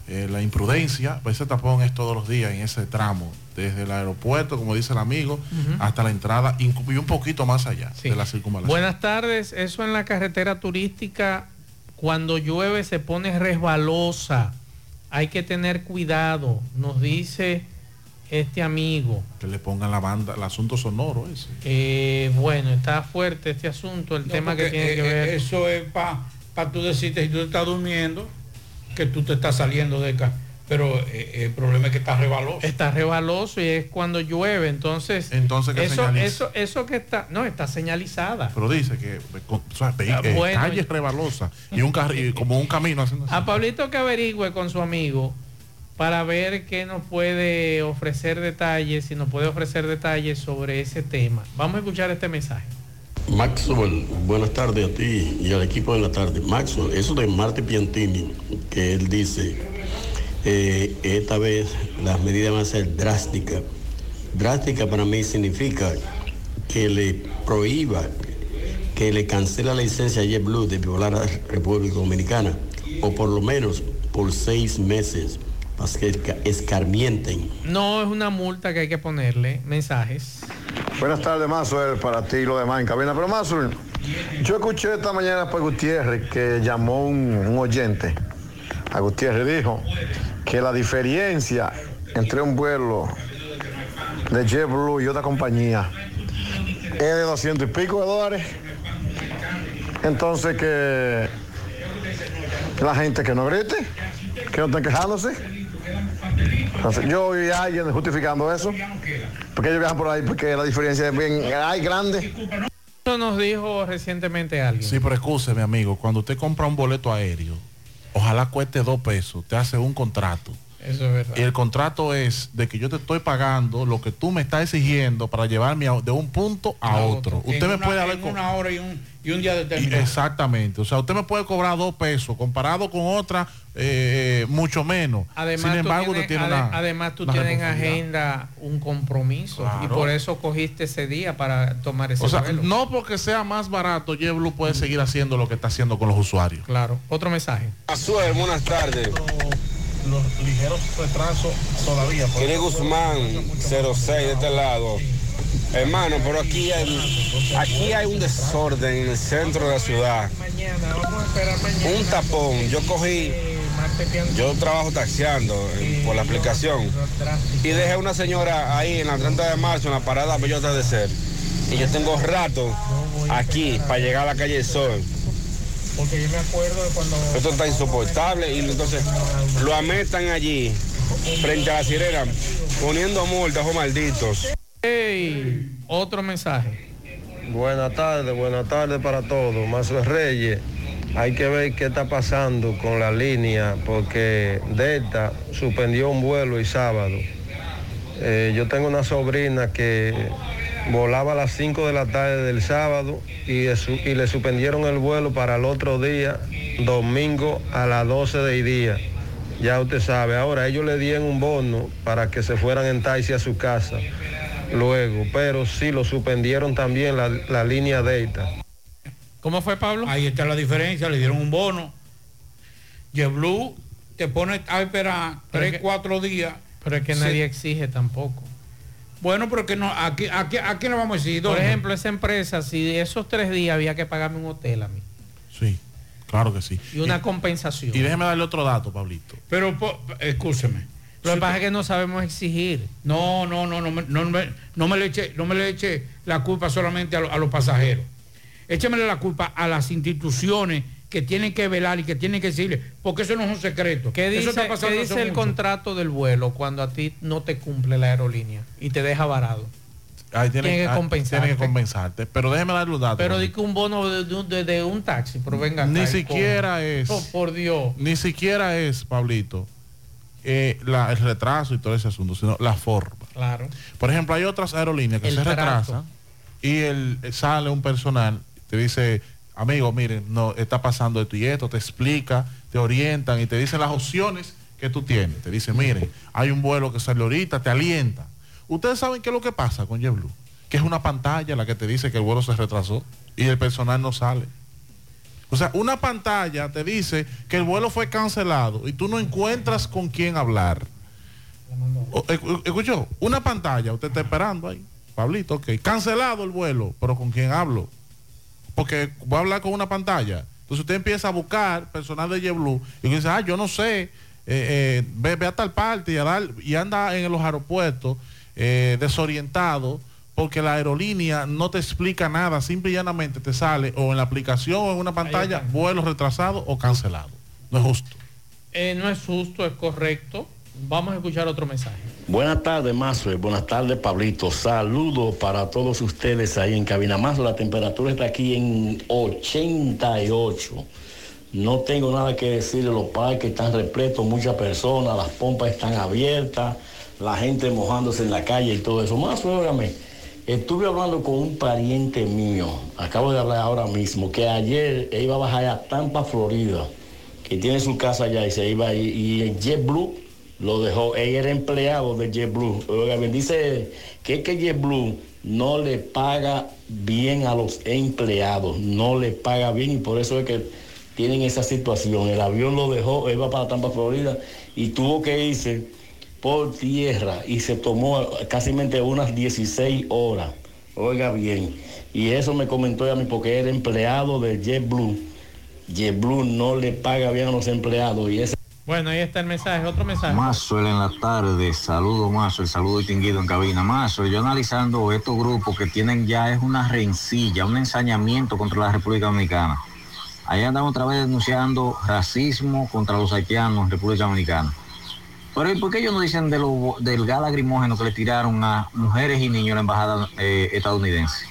eh, la imprudencia, pues ese tapón es todos los días en ese tramo, desde el aeropuerto, como dice el amigo, hasta la entrada y un poquito más allá de la circunvalación. Buenas tardes. Eso en la carretera turística, cuando llueve se pone resbalosa. Hay que tener cuidado, nos dice este amigo. Que le pongan la banda, el asunto sonoro ese. Eh, bueno, está fuerte este asunto, el No, tema que tiene que eh, ver. eh, Eso es para tú decirte, si tú estás durmiendo, que tú te estás saliendo de acá. Pero eh, el problema es que está rebaloso. Está rebaloso y es cuando llueve, entonces. Entonces, ¿qué eso, señaliza? eso, eso que está, no, está señalizada. Pero dice que eh, con- o sea, Ah, eh, bueno. calle rebalosa y un carril como un camino haciendo así. A Pablito que averigüe con su amigo para ver qué nos puede ofrecer detalles, si nos puede ofrecer detalles sobre ese tema. Vamos a escuchar este mensaje. Maxwell, buenas tardes a ti y al equipo de la tarde. Maxwell, eso de Marte Piantini, que él dice, eh, esta vez las medidas van a ser drásticas. Drástica para mí significa que le prohíba, que le cancela la licencia a JetBlue de volar a la República Dominicana, o por lo menos por seis meses, para que esca- escarmienten. No es una multa que hay que ponerle, mensajes. Buenas tardes, Mazur, para ti y lo demás en cabina. Pero Mazur, yo escuché esta mañana por Gutiérrez que llamó un, un oyente. A Gutiérrez dijo que la diferencia entre un vuelo de JetBlue y otra compañía es de 200 y pico de dólares. Entonces que la gente que no grite, que no estén quejándose. Entonces, yo oí a alguien justificando eso, porque ellos viajan por ahí porque la diferencia es bien ay, grande. Eso nos dijo recientemente alguien. Sí, pero excuse, mi amigo, cuando usted compra un boleto aéreo, ojalá cueste dos pesos, te hace un contrato Eso es verdad. Y el contrato es de que yo te estoy pagando lo que tú me estás exigiendo para llevarme a- de un punto a, otro. Usted me una- puede haber en co- una hora y un, y un día determinado. Exactamente. O sea, usted me puede cobrar dos pesos comparado con otra, eh, mucho menos. Además, Sin embargo, tú usted tienes, tiene ade- una- además tú una tienes en agenda un compromiso y por eso cogiste ese día para tomar ese O sea, vuelo. no porque sea más barato, JetBlue puede seguir haciendo lo que está haciendo con los usuarios. Claro. Otro mensaje. Azuel, buenas tardes. Los ligeros retrasos todavía. Kiri Guzmán, 06 de este lado. Hermano, pero aquí hay, aquí hay un desorden en el centro de la ciudad. Un tapón. Yo cogí, yo trabajo taxiando eh, por la aplicación y dejé a una señora ahí en la 30 de marzo en la parada Bellota de Ser. Y yo tengo rato aquí para llegar a la calle del Sol. Porque yo me acuerdo de cuando... Esto está insoportable y entonces lo ametan allí frente a la sirena poniendo multas o malditos. Hey, otro mensaje. Buenas tardes, buenas tardes para todos. Mazo Reyes, hay que ver qué está pasando con la línea porque Delta suspendió un vuelo el sábado. Eh, yo tengo una sobrina que volaba a las 5 de la tarde del sábado y, y le suspendieron el vuelo para el otro día, domingo a las 12 del día. Ya usted sabe, ahora ellos le dieron un bono para que se fueran en taxi a su casa luego, pero sí lo suspendieron también la, la línea Delta. ¿Cómo fue Pablo? Ahí está la diferencia, le dieron un bono. JetBlue te pone a esperar Pero tres, que- cuatro días. Pero es que Se- nadie exige tampoco. Bueno, pero que no, aquí, aquí, aquí no vamos a decir. Por ejemplo, esa empresa, si esos tres días había que pagarme un hotel a mí Sí, claro que sí. y una compensación. Y déjeme darle otro dato, Pablito. Pero, escúcheme. Lo que pasa es que no sabemos exigir. No, no, no, no, me- no, me, no me le eche, no me le eche la culpa solamente a, lo- a los pasajeros. Échemele la culpa a las instituciones que tienen que velar y que tienen que decirle, porque eso no es un secreto. ¿Qué eso dice, está qué pasando dice el mucho. contrato del vuelo cuando a ti no te cumple la aerolínea y te deja varado? Ahí tiene, Tiene que compensarte. tiene que compensarte. Pero déjeme darle los datos. Pero di que un bono de, de- de- un taxi, pero venga. Ni siquiera es. Oh, por Dios. Ni siquiera es, Pablito, eh, la- el retraso y todo ese asunto, sino la forma. Claro. Por ejemplo, hay otras aerolíneas que El se trato. retrasan y el, sale un personal, te dice, amigo, miren, no, está pasando esto y esto, te explica, te orientan y te dicen las opciones que tú tienes. Te dicen, miren, hay un vuelo que sale ahorita, te alienta. Ustedes saben qué es lo que pasa con JetBlue, que es una pantalla la que te dice que el vuelo se retrasó y el personal no sale. O sea, una pantalla te dice que el vuelo fue cancelado y tú no encuentras con quién hablar. O- escu- ¿Escuchó? Una pantalla, usted está esperando ahí. Pablito, ok. Cancelado el vuelo, pero ¿con quién hablo? Porque voy a hablar con una pantalla. Entonces usted empieza a buscar personal de JetBlue y dice, ah, yo no sé, eh, eh, ve, ve a tal parte y, a dar- y anda en los aeropuertos eh, desorientado porque la aerolínea no te explica nada, simple y llanamente te sale o en la aplicación o en una pantalla, vuelo retrasado o cancelado. No es justo. Eh, no es justo, es correcto. Vamos a escuchar otro mensaje. Buenas tardes, Mazo. Buenas tardes, Pablito. Saludos para todos ustedes ahí en Cabina Mazo. La temperatura está aquí en 88. No tengo nada que decir de los parques, están repletos, muchas personas, las pompas están abiertas, la gente mojándose en la calle y todo eso. Más, óigame, estuve hablando con un pariente mío, acabo de hablar ahora mismo, que ayer iba a bajar a Tampa, Florida, que tiene su casa allá y se iba ahí, y en JetBlue lo dejó, él era empleado de JetBlue. Óigame, dice que es que JetBlue no le paga bien a los empleados, no le paga bien y por eso es que tienen esa situación. El avión lo dejó, él va para Tampa, Florida, y tuvo que irse por tierra y se tomó casi unas 16 horas. Oiga bien. Y eso me comentó a mí porque era empleado de JetBlue. JetBlue no le paga bien a los empleados y ese Bueno, ahí está el mensaje. Otro mensaje. Mazo en la tarde, saludo Mazo, el saludo distinguido en cabina. Mazo, yo analizando estos grupos que tienen ya es una rencilla, un ensañamiento contra la República Dominicana. Allá andamos otra vez denunciando racismo contra los haitianos en República Dominicana. Pero ¿y por qué ellos no dicen del gas lacrimógeno que le tiraron a mujeres y niños en la embajada eh, estadounidense?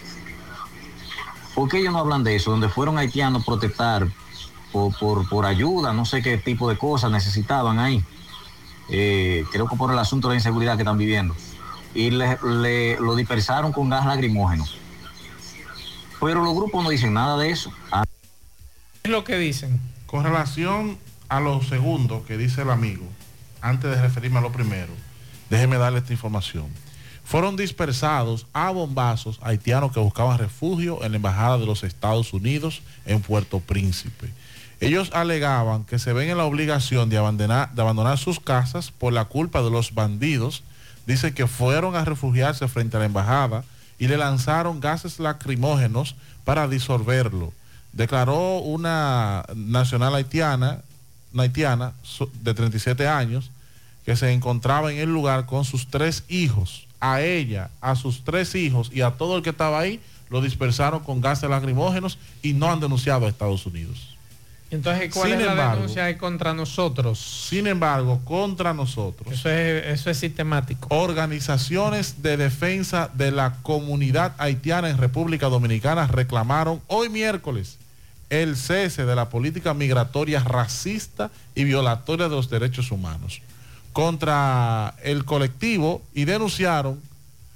¿Por qué ellos no hablan de eso? Donde fueron haitianos a protestar por, por, por ayuda, no sé qué tipo de cosas necesitaban ahí. eh, creo que por el asunto de la inseguridad que están viviendo, y le, le- lo dispersaron con gas lacrimógeno. Pero los grupos no dicen nada de eso. Ah, ¿Qué es lo que dicen? Con relación a lo segundo que dice el amigo, antes de referirme a lo primero, déjeme darle esta información. Fueron dispersados a bombazos haitianos que buscaban refugio en la Embajada de los Estados Unidos en Puerto Príncipe. Ellos alegaban que se ven en la obligación de abandonar, sus casas por la culpa de los bandidos. Dice que fueron a refugiarse frente a la embajada y le lanzaron gases lacrimógenos para disolverlo. Declaró una nacional haitiana, haitiana de 37 años que se encontraba en el lugar con sus tres hijos. A ella, a sus tres hijos y a todo el que estaba ahí lo dispersaron con gases lacrimógenos y no han denunciado a Estados Unidos. Entonces, ¿cuál Sin es la denuncia contra nosotros? Sin embargo, contra nosotros. Eso es, eso es sistemático. Organizaciones de defensa de la comunidad haitiana en República Dominicana reclamaron hoy miércoles el cese de la política migratoria racista y violatoria de los derechos humanos contra el colectivo y denunciaron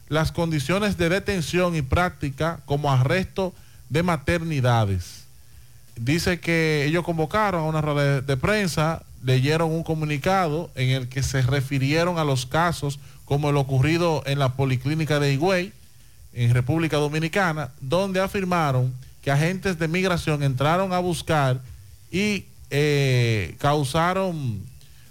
las condiciones de detención y práctica como arresto de maternidades. Dice que ellos convocaron a una rueda de, prensa, leyeron un comunicado en el que se refirieron a los casos como el ocurrido en la policlínica de Higüey, en República Dominicana, donde afirmaron que agentes de migración entraron a buscar y eh, causaron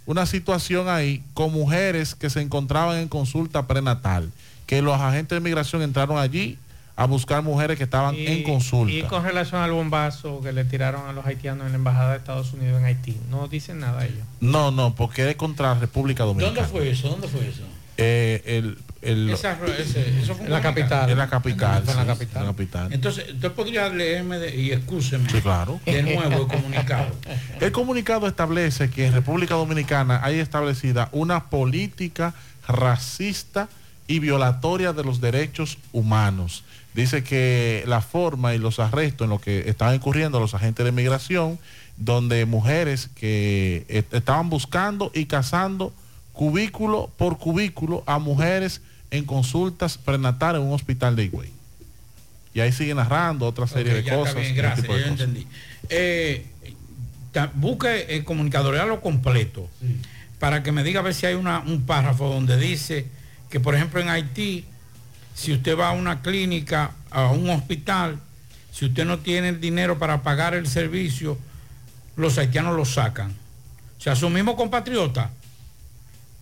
una situación ahí con mujeres que se encontraban en consulta prenatal, que los agentes de migración entraron allí a buscar mujeres que estaban en consulta. Y con relación al bombazo que le tiraron a los haitianos en la embajada de Estados Unidos en Haití, no dicen nada ellos. No, no, porque es contra República Dominicana. ¿Dónde fue eso? ¿Dónde fue eso? Eh, el, el- Esa- ese- eso fue En la capital. En la capital. Fue en la sí, capital. en la capital. Entonces, usted podría leerme de- y excúseme Sí, claro. de nuevo el comunicado. El comunicado establece que en República Dominicana hay establecida una política racista y violatoria de los derechos humanos. Dice que la forma y los arrestos en los que están incurriendo los agentes de migración, donde mujeres que estaban buscando y cazando cubículo por cubículo a mujeres en consultas prenatales en un hospital de Higüey. Y ahí sigue narrando otra serie de cosas. bien, gracias, tipo de ya cosas. entendí. Eh, busque el comunicador, lo completo, para que me diga a ver si hay una- un párrafo donde dice que, por ejemplo, en Haití, si usted va a una clínica, a un hospital, si usted no tiene el dinero para pagar el servicio, los haitianos lo sacan. O sea, su mismo compatriota,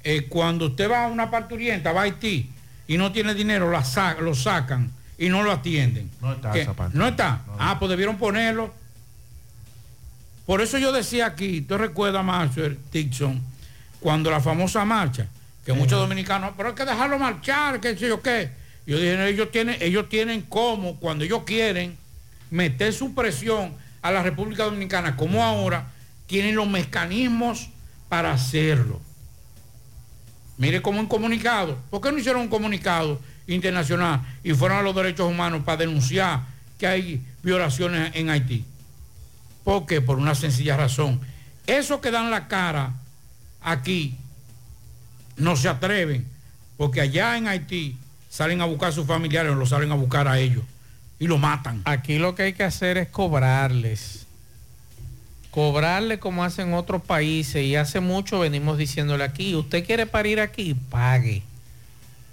eh, cuando usted va a una parturienta, va a Haití, y no tiene dinero, la lo sacan y no lo atienden. No está esa parte. No está. Ah, pues debieron ponerlo. Por eso yo decía aquí, tú recuerdas, Marshall Dixon, cuando la famosa marcha, que muchos dominicanos, pero hay que dejarlo marchar, qué sé yo qué. Yo dije, ellos tienen, ellos tienen como, cuando ellos quieren, meter su presión a la República Dominicana, como ahora, tienen los mecanismos para hacerlo. Mire como un comunicado. ¿Por qué no hicieron un comunicado internacional y fueron a los derechos humanos para denunciar que hay violaciones en Haití? ¿Por qué? Por una sencilla razón. Esos que dan la cara aquí no se atreven, porque allá en Haití salen a buscar a sus familiares o los salen a buscar a ellos y lo matan. Aquí lo que hay que hacer es cobrarles. Cobrarle como hacen otros países y hace mucho venimos diciéndole aquí, usted quiere parir aquí, pague.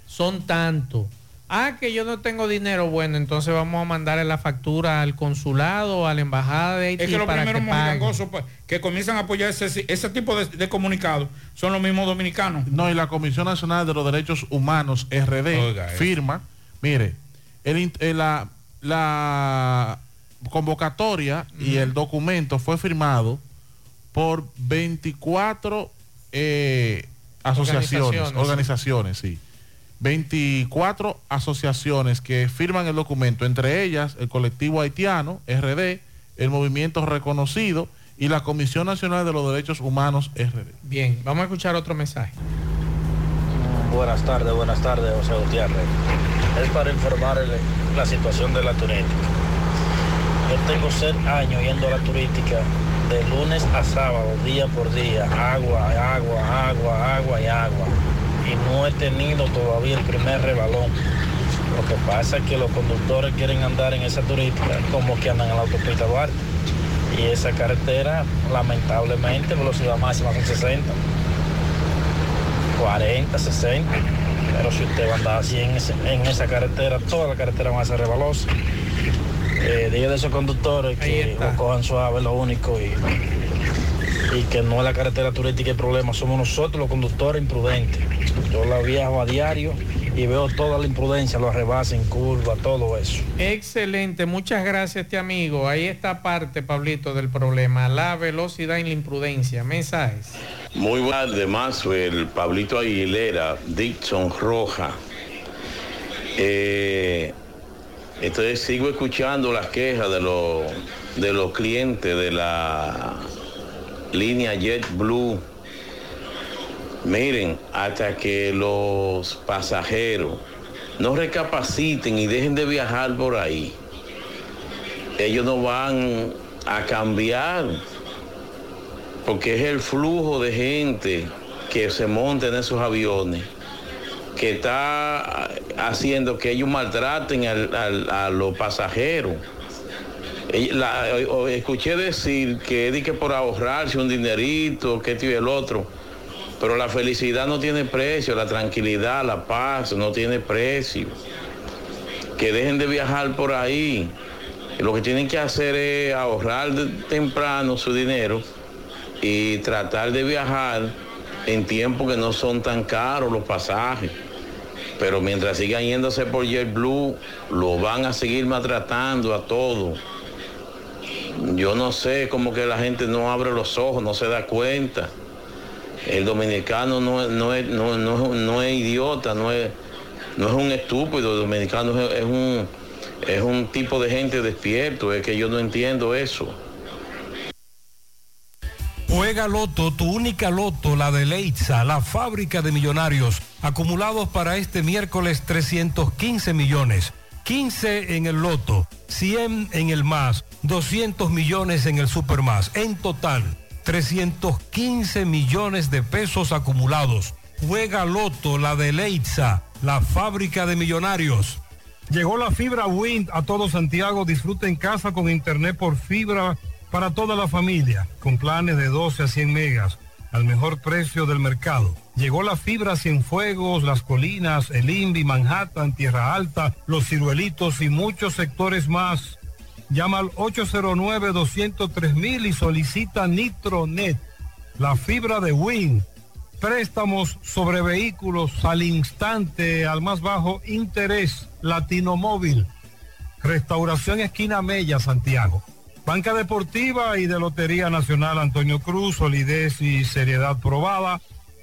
Son tanto. Ah, que yo no tengo dinero, bueno, entonces vamos a mandarle la factura al consulado, a la embajada de Haití Es que los para primeros que pague. pues, que comienzan a apoyar ese, ese tipo de, de comunicados son los mismos dominicanos. No, y la Comisión Nacional de los Derechos Humanos, RD, Oiga, firma, mire, el eh, la, la convocatoria y el documento fue firmado por 24 eh, asociaciones, Organizaciones, organizaciones, sí. 24 asociaciones que firman el documento, entre ellas el colectivo haitiano, RD, el movimiento reconocido y la Comisión Nacional de los Derechos Humanos, RD. Bien, vamos a escuchar otro mensaje. Buenas tardes, buenas tardes, José Gutiérrez. Es para informarle la situación de la turística. Yo tengo seis años yendo a la turística de lunes a sábado, día por día, agua, agua, agua, agua y agua. Y no he tenido todavía el primer rebalón. Lo que pasa es que los conductores quieren andar en esa turística como que andan en la autopista Duarte. Y esa carretera, lamentablemente, velocidad máxima son 60, 40, 60. Pero si usted va a andar así en, en esa carretera, toda la carretera va a ser rebalosa. Eh, dile de esos conductores que lo cojan suave, lo único, y, y que no es la carretera turística el problema, somos nosotros los conductores imprudentes. Yo la viajo a diario y veo toda la imprudencia, los rebases en curva, todo eso. Excelente, muchas gracias este amigo. Ahí está parte, Pablito, del problema, la velocidad y la imprudencia. Mensajes. Muy buenas tardes, Maxwell, Pablito Aguilera, Dixon Roja. Eh, entonces sigo escuchando las quejas de los, de los clientes de la línea JetBlue. Miren, hasta que los pasajeros no recapaciten y dejen de viajar por ahí, ellos no van a cambiar porque es el flujo de gente que se monta en esos aviones que está haciendo que ellos maltraten al- al- a los pasajeros. Eh, escuché decir que di que por ahorrarse un dinerito, que esto y el otro, pero la felicidad no tiene precio, la tranquilidad, la paz no tiene precio. Que dejen de viajar por ahí. Lo que tienen que hacer es ahorrar temprano su dinero y tratar de viajar en tiempos que no son tan caros los pasajes. Pero mientras sigan yéndose por JetBlue, lo van a seguir maltratando a todos. Yo no sé cómo que la gente no abre los ojos, no se da cuenta. El dominicano no, es- no, es, no- no es idiota, no es, no es un estúpido, el dominicano es, es un, es un tipo de gente despierto, es que yo no entiendo eso. Juega Loto, tu única Loto, la de Leitza, la fábrica de millonarios, acumulados para este miércoles 315 millones, 15 en el Loto, 100 en el más, 200 millones en el Super más, en total 315 millones de pesos acumulados. Juega Loto, la de Leitza, la fábrica de millonarios. Llegó la fibra Wind a todo Santiago. Disfruta en casa con internet por fibra para toda la familia, con planes de 12 a 100 megas al mejor precio del mercado. Llegó la fibra Cienfuegos, Las Colinas, El Invi, Manhattan, Tierra Alta, Los Ciruelitos y muchos sectores más. Llama al 809-203 y solicita Nitronet, la fibra de Win. Préstamos sobre vehículos al instante, al más bajo interés, Latino Móvil. Restauración Esquina Mella, Santiago. Banca Deportiva y de Lotería Nacional Antonio Cruz, solidez y seriedad probada.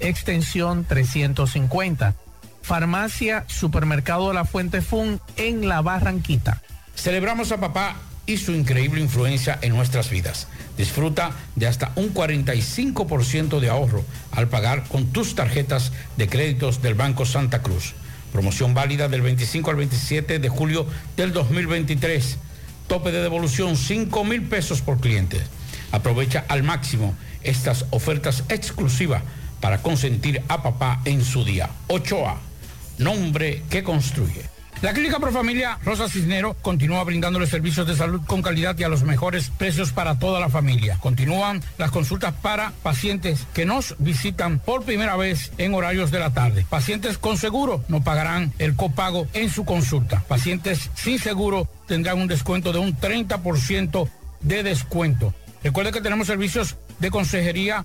extensión 350. Farmacia Supermercado La Fuente Fun en La Barranquita. Celebramos a papá y su increíble influencia en nuestras vidas. Disfruta de hasta un 45% de ahorro al pagar con tus tarjetas de créditos del Banco Santa Cruz. Promoción válida del 25 al 27 de julio del 2023. Tope de devolución 5 mil pesos por cliente. Aprovecha al máximo estas ofertas exclusivas para consentir a papá en su día. 8A, nombre que construye. La Clínica Profamilia Rosa Cisnero continúa brindándole servicios de salud con calidad y a los mejores precios para toda la familia. Continúan las consultas para pacientes que nos visitan por primera vez en horarios de la tarde. Pacientes con seguro no pagarán el copago en su consulta. Pacientes sin seguro tendrán un descuento de un 30% de descuento. Recuerde que tenemos servicios de consejería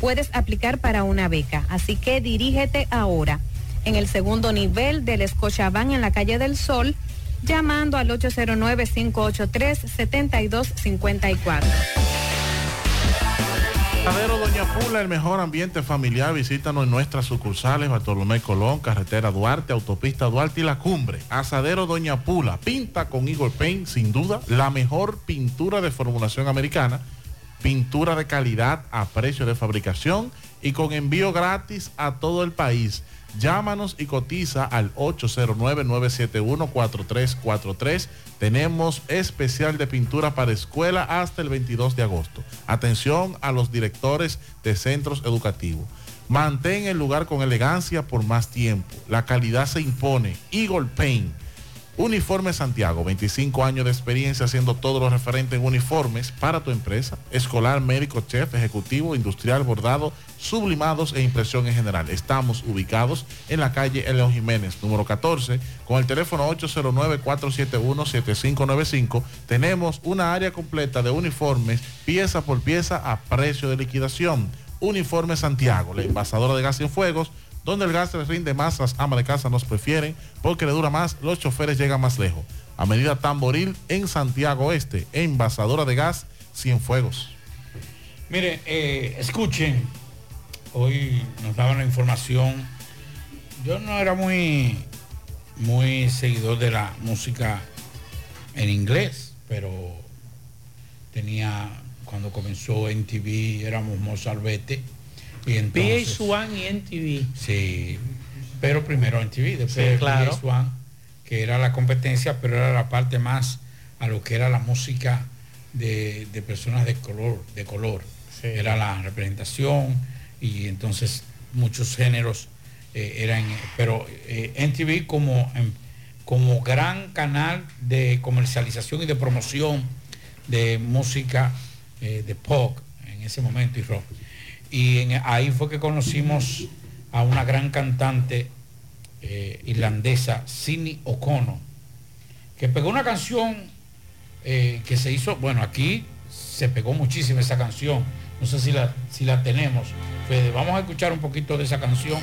puedes aplicar para una beca. Así que dirígete ahora en el segundo nivel del Escochabán en la calle del Sol, llamando al 809-583-7254. Asadero Doña Pula, el mejor ambiente familiar. Visítanos en nuestras sucursales Bartolomé Colón, Carretera Duarte, Autopista Duarte y La Cumbre. Asadero Doña Pula, pinta con Igor Paint, sin duda, la mejor pintura de formulación americana pintura de calidad a precio de fabricación y con envío gratis a todo el país. Llámanos y cotiza al 809-971-4343. Tenemos especial de pintura para escuela hasta el 22 de agosto. Atención a los directores de centros educativos. Mantén el lugar con elegancia por más tiempo. La calidad se impone. Eagle Paint Uniforme Santiago, 25 años de experiencia haciendo todo lo referente en uniformes para tu empresa, escolar, médico, chef, ejecutivo, industrial, bordado, sublimados e impresión en general. Estamos ubicados en la calle León Jiménez, número 14, con el teléfono 809-471-7595. Tenemos una área completa de uniformes, pieza por pieza a precio de liquidación. Uniforme Santiago, la envasadora de gas en fuegos donde el gas les rinde más, las amas de casa nos prefieren porque le dura más, los choferes llegan más lejos. A medida Tamboril en Santiago Este, envasadora de gas Cienfuegos. Mire, eh, escuchen, hoy nos daban la información. Yo no era muy, muy seguidor de la música en inglés, pero tenía, cuando comenzó en TV, éramos Mozalbete y entonces, VH1 y NTV. Sí, pero primero NTV, después Sí, claro. VH1, que era la competencia, pero era la parte más a lo que era la música de, de personas de color, de color. Era la representación y entonces muchos géneros eh, eran, pero eh, NTV como, em, como gran canal de comercialización y de promoción de música eh, de pop en ese momento y rock. Y ahí fue que conocimos a una gran cantante eh, irlandesa, Sidney O'Connor, que pegó una canción eh, que se hizo, bueno, aquí se pegó muchísimo esa canción. No sé si la, si la tenemos. Fede, vamos a escuchar un poquito de esa canción.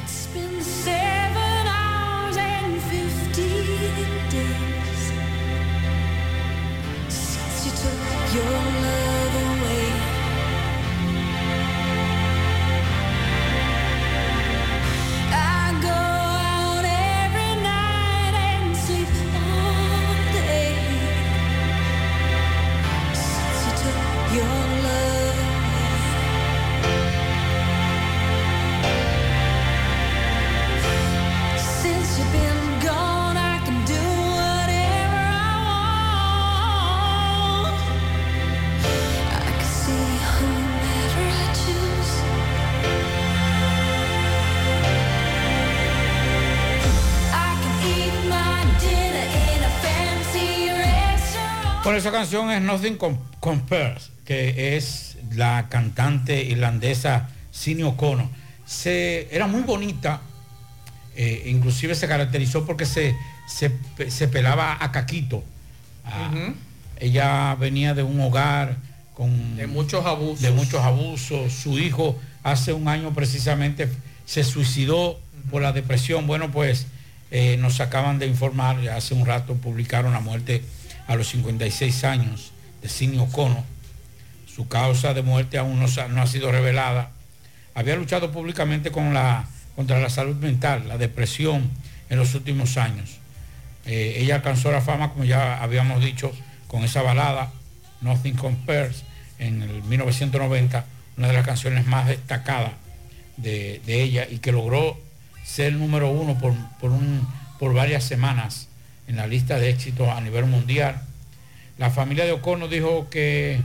Bueno, esa canción es Nothing Com- Compares, que es la cantante irlandesa Sidney O'Connor. Se, era muy bonita, eh, inclusive se caracterizó porque se, se, pe- se pelaba a caquito. Ah, Ella venía de un hogar con De muchos abusos. de muchos abusos. Su hijo hace un año precisamente se suicidó por la depresión. Bueno, pues eh, nos acaban de informar, hace un rato publicaron la muerte a los 56 años de Sidney O'Connor. Su causa de muerte aún no, ha sido revelada. Había luchado públicamente con la, contra la salud mental, la depresión en los últimos años. Eh, ella alcanzó la fama, como ya habíamos dicho, con esa balada, Nothing Compares, en el 1990, una de las canciones más destacadas de, ella y que logró ser número uno por un- por varias semanas en la lista de éxitos a nivel mundial. La familia de O'Connor dijo que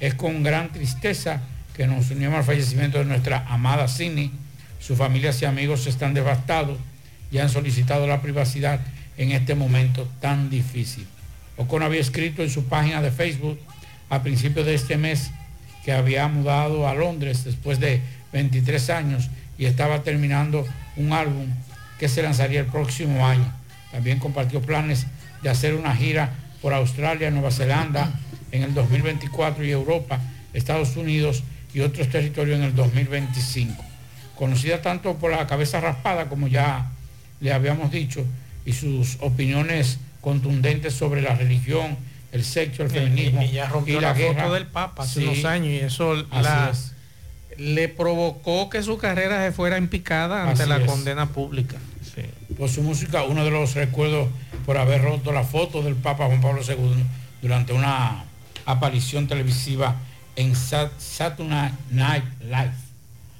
es con gran tristeza que nos unimos al fallecimiento de nuestra amada Sidney. Sus familias y amigos están devastados y han solicitado la privacidad en este momento tan difícil. O'Connor había escrito en su página de Facebook a principios de este mes que había mudado a Londres después de 23 años y estaba terminando un álbum que se lanzaría el próximo año. También compartió planes de hacer una gira por Australia, Nueva Zelanda en el 2024 y Europa, Estados Unidos y otros territorios en el 2025. Conocida tanto por la cabeza raspada como ya le habíamos dicho y sus opiniones contundentes sobre la religión, el sexo, el feminismo Y ya rompió y la, la, guerra. foto del Papa hace Sí, unos años y eso así la- es. le provocó que su carrera se fuera en picada ante Así la es. condena pública. Por su música, uno de los recuerdos por haber roto la foto del Papa Juan Pablo II durante una aparición televisiva en Sat- Saturday Night Live.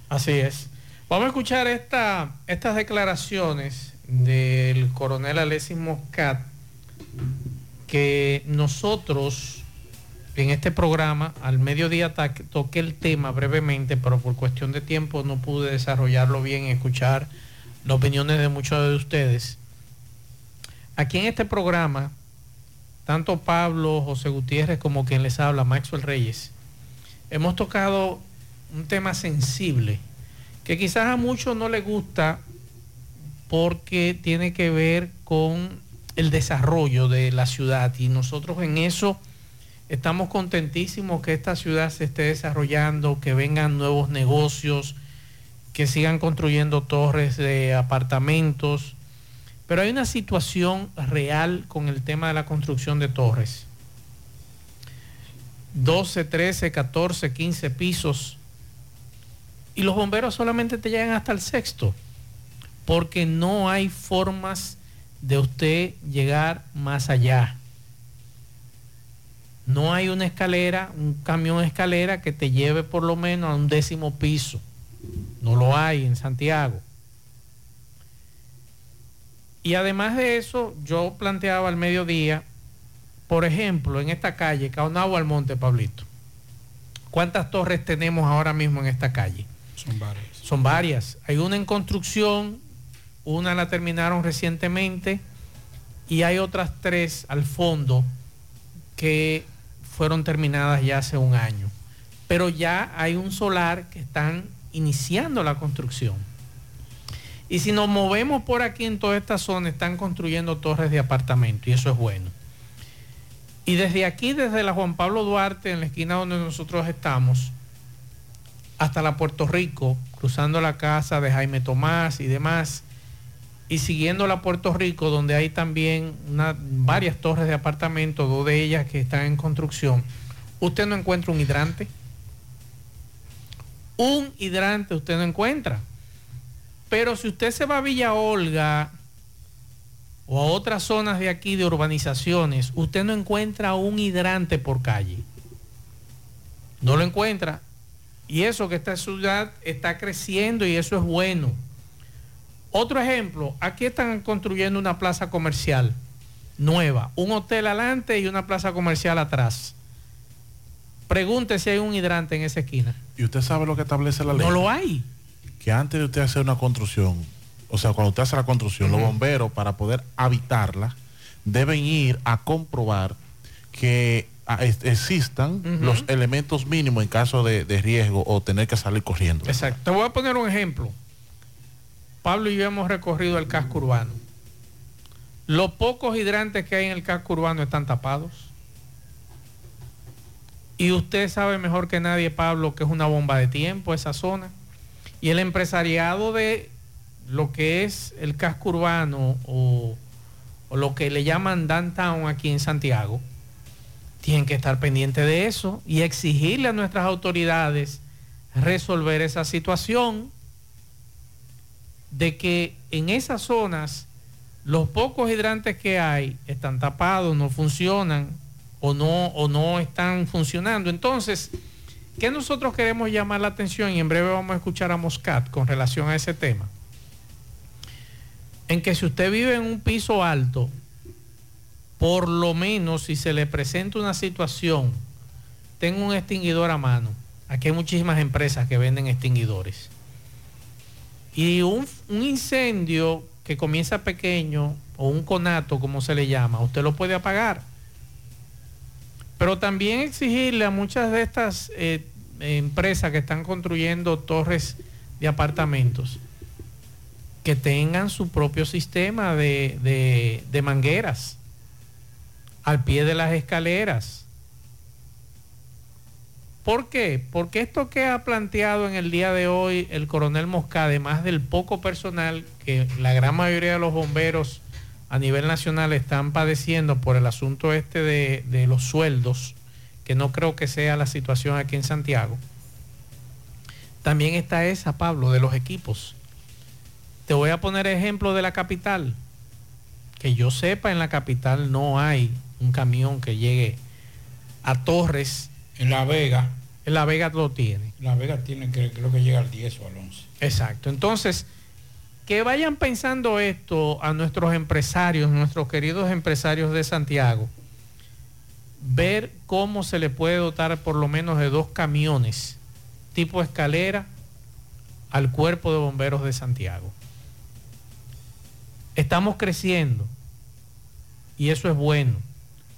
Así es. Vamos a escuchar esta, estas declaraciones del coronel Alexis Moscat que nosotros en este programa al mediodía toqué el tema brevemente, pero por cuestión de tiempo no pude desarrollarlo bien y escuchar las opiniones de muchos de ustedes. Aquí en este programa, tanto Pablo, José Gutiérrez como quien les habla, Maxwell Reyes, hemos tocado un tema sensible que quizás a muchos no les gusta porque tiene que ver con el desarrollo de la ciudad y nosotros en eso estamos contentísimos que esta ciudad se esté desarrollando, que vengan nuevos negocios, que sigan construyendo torres de apartamentos, pero hay una situación real con el tema de la construcción de torres. 12, 13, 14, 15 pisos y los bomberos solamente te llegan hasta el sexto, porque no hay formas de usted llegar más allá. No hay una escalera, un camión escalera que te lleve por lo menos a un décimo piso. No lo hay en Santiago. Y además de eso, yo planteaba al mediodía, por ejemplo, en esta calle, Caonagua al Monte, Pablito. ¿Cuántas torres tenemos ahora mismo en esta calle? Son varias. Son varias. Hay una en construcción, una la terminaron recientemente y hay otras tres al fondo que fueron terminadas ya hace un año. Pero ya hay un solar que están iniciando la construcción. Y si nos movemos por aquí en toda esta zona, están construyendo torres de apartamento y eso es bueno. Y desde aquí, desde la Juan Pablo Duarte, en la esquina donde nosotros estamos, hasta la Puerto Rico, cruzando la casa de Jaime Tomás y demás, y siguiendo la Puerto Rico, donde hay también una- varias torres de apartamentos, dos de ellas que están en construcción, usted no encuentra un hidrante. Un hidrante usted no encuentra. Pero si usted se va a Villa Olga o a otras zonas de aquí de urbanizaciones, usted no encuentra un hidrante por calle. No lo encuentra. Y eso que esta ciudad está creciendo y eso es bueno. Otro ejemplo, aquí están construyendo una plaza comercial nueva, un hotel adelante y una plaza comercial atrás. Pregunte si hay un hidrante en esa esquina. ¿Y usted sabe lo que establece la ley? No lo hay. Que antes de usted hacer una construcción, o sea, cuando usted hace la construcción, los bomberos, para poder habitarla, deben ir a comprobar que ah, existan los elementos mínimos en caso de, de riesgo o tener que salir corriendo. Exacto. Te voy a poner un ejemplo. Pablo y yo hemos recorrido el casco urbano. Los pocos hidrantes que hay en el casco urbano están tapados. Y usted sabe mejor que nadie, Pablo, que es una bomba de tiempo esa zona. Y el empresariado de lo que es el casco urbano o, lo que le llaman downtown aquí en Santiago, tienen que estar pendientes de eso y exigirle a nuestras autoridades resolver esa situación de que en esas zonas los pocos hidrantes que hay están tapados, no funcionan o no, o no están funcionando. Entonces, ¿qué nosotros queremos llamar la atención? Y en breve vamos a escuchar a Moscat con relación a ese tema. En que si usted vive en un piso alto, por lo menos si se le presenta una situación, tenga un extinguidor a mano. Aquí hay muchísimas empresas que venden extinguidores. Y un, un incendio que comienza pequeño o un conato, como se le llama, usted lo puede apagar. Pero también exigirle a muchas de estas eh, empresas que están construyendo torres de apartamentos que tengan su propio sistema de, de- de mangueras al pie de las escaleras. ¿Por qué? Porque esto que ha planteado en el día de hoy el coronel Mosca, además del poco personal que la gran mayoría de los bomberos a nivel nacional están padeciendo por el asunto este de, de los sueldos, que no creo que sea la situación aquí en Santiago, también está esa, Pablo, de los equipos. Te voy a poner ejemplo de la capital. Que yo sepa, en la capital no hay un camión que llegue a Torres. En La Vega. En La Vega lo tiene. La Vega tiene creo que llega al 10 o al 11. Exacto. Entonces, que vayan pensando esto a nuestros empresarios, nuestros queridos empresarios de Santiago, ver cómo se le puede dotar por lo menos de dos camiones tipo escalera al cuerpo de bomberos de Santiago. Estamos creciendo y eso es bueno.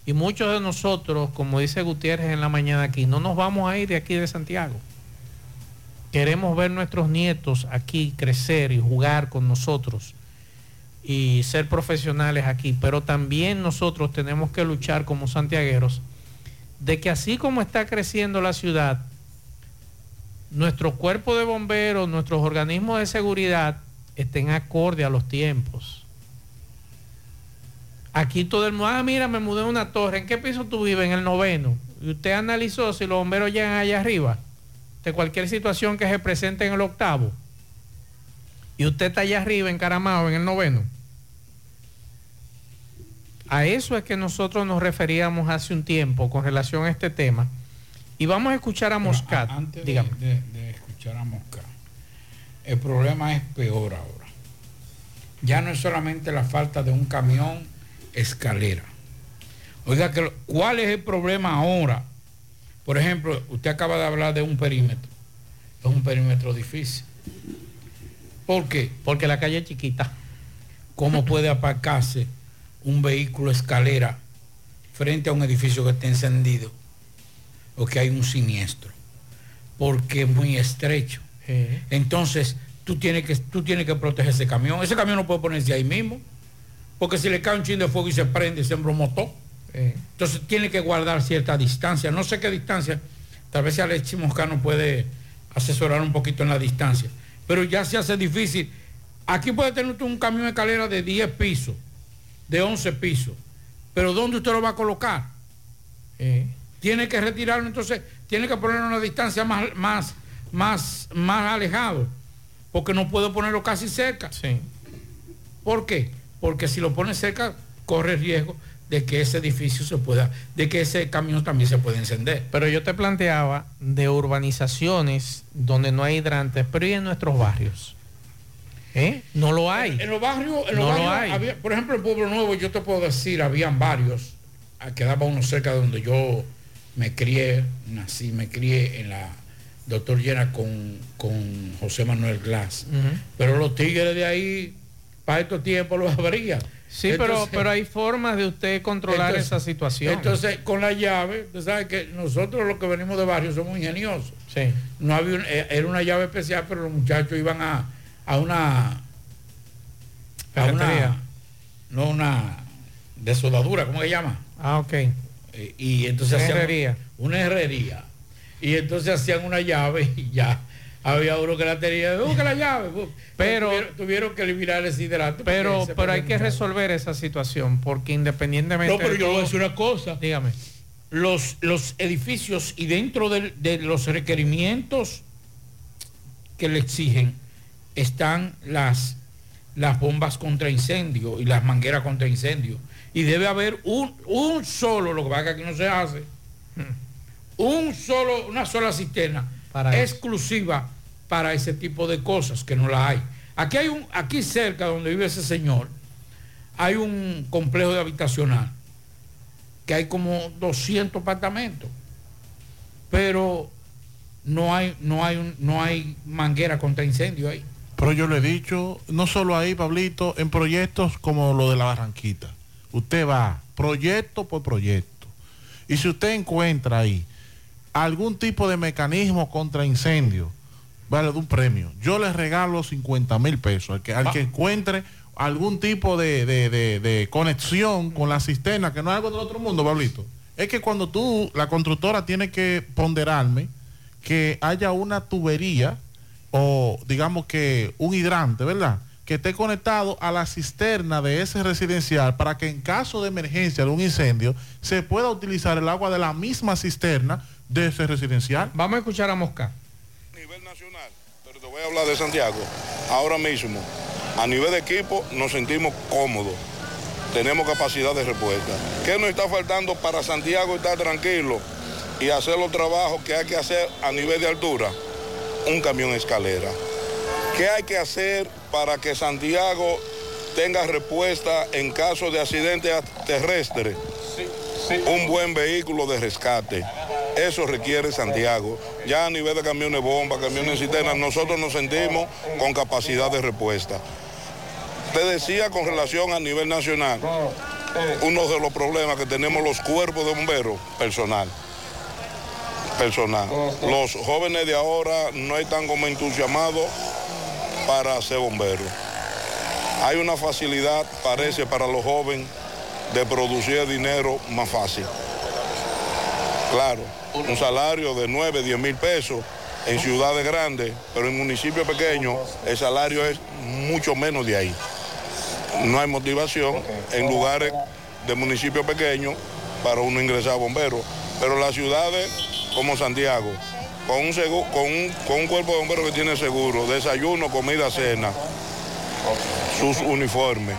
Y muchos de nosotros, como dice Gutiérrez en la mañana aquí, no nos vamos a ir de aquí de Santiago. Queremos ver nuestros nietos aquí crecer y jugar con nosotros y ser profesionales aquí, pero también nosotros tenemos que luchar como santiagueros de que así como está creciendo la ciudad, nuestro cuerpo de bomberos, nuestros organismos de seguridad estén acorde a los tiempos. Aquí todo el mundo, ah, mira, me mudé a una torre. ¿En qué piso tú vives? En el noveno. Y usted analizó si los bomberos llegan allá arriba de cualquier situación que se presente en el octavo. Y usted está allá arriba encaramado en el noveno. A eso es que nosotros nos referíamos hace un tiempo con relación a este tema. Y vamos a escuchar a Moscat. Antes de, Dígame. de- de escuchar a Mosca, el problema es peor ahora. Ya no es solamente la falta de un camión escalera. Oiga, ¿cuál es el problema ahora? Por ejemplo, usted acaba de hablar de un perímetro. Es un perímetro difícil. ¿Por qué? Porque la calle es chiquita. ¿Cómo puede aparcarse un vehículo escalera frente a un edificio que esté encendido o que hay un siniestro? Porque es muy estrecho. Entonces, tú tienes, que, tú tienes que proteger ese camión. Ese camión no puede ponerse ahí mismo. Porque si le cae un chin de fuego y se prende, se motor. Entonces tiene que guardar cierta distancia. No sé qué distancia. Tal vez si Alexi Moscano puede asesorar un poquito en la distancia. Pero ya se hace difícil. Aquí puede tener usted un camión de escalera de 10 pisos, de 11 pisos. Pero ¿dónde usted lo va a colocar? Tiene que retirarlo, entonces tiene que ponerlo en una distancia más, más, más, más alejado. Porque no puede ponerlo casi cerca. ¿Por qué? Porque si lo pone cerca, corre riesgo de que ese edificio se pueda, de que ese camión también se pueda encender. Pero yo te planteaba de urbanizaciones donde no hay hidrantes, pero ¿y en nuestros barrios? ¿Eh? No lo hay. En, en los barrios, en los No lo barrios hay. había- por ejemplo, en Pueblo Nuevo, yo te puedo decir, habían varios, ah, quedaba uno cerca de donde yo me crié, nací, me crié en la doctor Llena con, con José Manuel Glass. Pero los tigres de ahí, para estos tiempos los habría. Sí, pero, pero hay formas de usted controlar Entonces- esa situación. Entonces, con la llave, usted sabe que nosotros los que venimos de barrio somos ingeniosos. Sí. No había un- eh, era una llave especial, pero los muchachos iban a, a una a una no una de soldadura, ¿cómo se llama? Ah, ok. Eh, y entonces Una hacían herrería. una herrería. Y entonces hacían una llave y ya Había uno que la tenía, busca la llave. bu- Pero- tuvieron, tuvieron que eliminar el hidrante. Pero, pero hay que resolver esa situación porque independientemente... No, pero yo le voy a todo- decir una cosa. Dígame. Los, los edificios y dentro de, los requerimientos que le exigen están las, las bombas contra incendio y las mangueras contra incendio. Y debe haber un, un solo, lo que pasa que aquí no se hace, un solo, una sola cisterna Para exclusiva para ese tipo de cosas, que no la hay. Aquí hay un, aquí cerca donde vive ese señor, hay un complejo de habitacional que hay como 200 apartamentos, pero no hay, no hay, un- no hay manguera contra incendio ahí. Pero yo lo he dicho, no solo ahí, Pablito, en proyectos como lo de la Barranquita. Usted va proyecto por proyecto. Y si usted encuentra ahí algún tipo de mecanismo contra incendio, vale de un premio. Yo le regalo 50 mil pesos al que, al que encuentre algún tipo de, de- de- de conexión con la cisterna, que no es algo del otro mundo, Pablito. Es que cuando tú, la constructora tiene que ponderarme que haya una tubería o digamos que un hidrante, ¿verdad? Que esté conectado a la cisterna de ese residencial para que en caso de emergencia de un incendio se pueda utilizar el agua de la misma cisterna de ese residencial. Vamos a escuchar a Mosca. Pero te voy a hablar de Santiago. Ahora mismo, a nivel de equipo, nos sentimos cómodos. Tenemos capacidad de respuesta. ¿Qué nos está faltando para Santiago estar tranquilo y hacer los trabajos que hay que hacer a nivel de altura? Un camión escalera. ¿Qué hay que hacer para que Santiago tenga respuesta en caso de accidente terrestre? Un buen vehículo de rescate. Eso requiere Santiago. Ya a nivel de camiones bomba, camiones cisternas, nosotros nos sentimos con capacidad de respuesta. Te decía con relación a nivel nacional, uno de los problemas que tenemos los cuerpos de bomberos, personal. Personal. Los jóvenes de ahora no están como entusiasmados para ser bomberos. Hay una facilidad, parece, para los jóvenes de producir dinero más fácil. Claro, un salario de 9, 10 mil pesos en ciudades grandes, pero en municipios pequeños el salario es mucho menos de ahí. No hay motivación en lugares de municipios pequeños para uno ingresar a bomberos, pero las ciudades como Santiago, con un, segu- con un, con un cuerpo de bomberos que tiene seguro, desayuno, comida, cena, sus uniformes,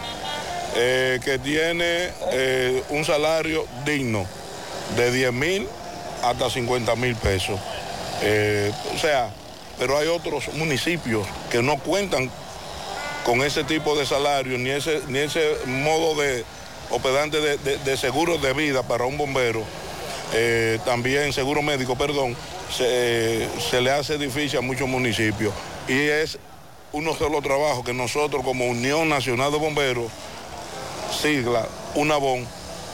eh, que tiene eh, un salario digno de 10 mil hasta 50 mil pesos. Eh, o sea, pero hay otros municipios que no cuentan con ese tipo de salario ni ese, ni ese modo de operante de, de, de seguro de vida para un bombero, también seguro médico, perdón, se, se le hace difícil a muchos municipios. Y es uno de los trabajos que nosotros como Unión Nacional de Bomberos, sigla UNABON,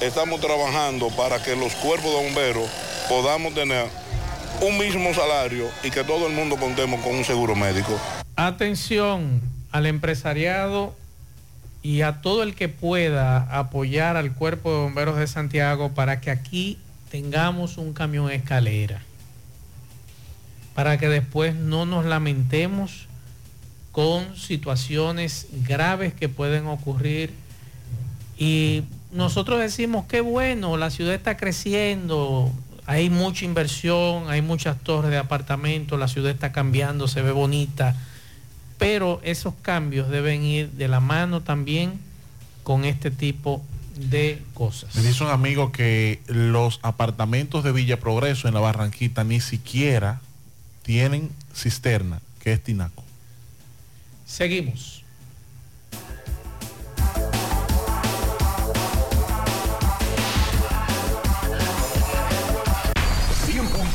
estamos trabajando para que los cuerpos de bomberos podamos tener un mismo salario y que todo el mundo contemos con un seguro médico. Atención al empresariado y a todo el que pueda apoyar al Cuerpo de Bomberos de Santiago para que aquí tengamos un camión escalera. Para que después no nos lamentemos con situaciones graves que pueden ocurrir. Y nosotros decimos, qué bueno, la ciudad está creciendo, hay mucha inversión, hay muchas torres de apartamentos, la ciudad está cambiando, se ve bonita, pero esos cambios deben ir de la mano también con este tipo de cosas. Me dice un amigo que los apartamentos de Villa Progreso en la Barranquita ni siquiera tienen cisterna, que es tinaco. Seguimos.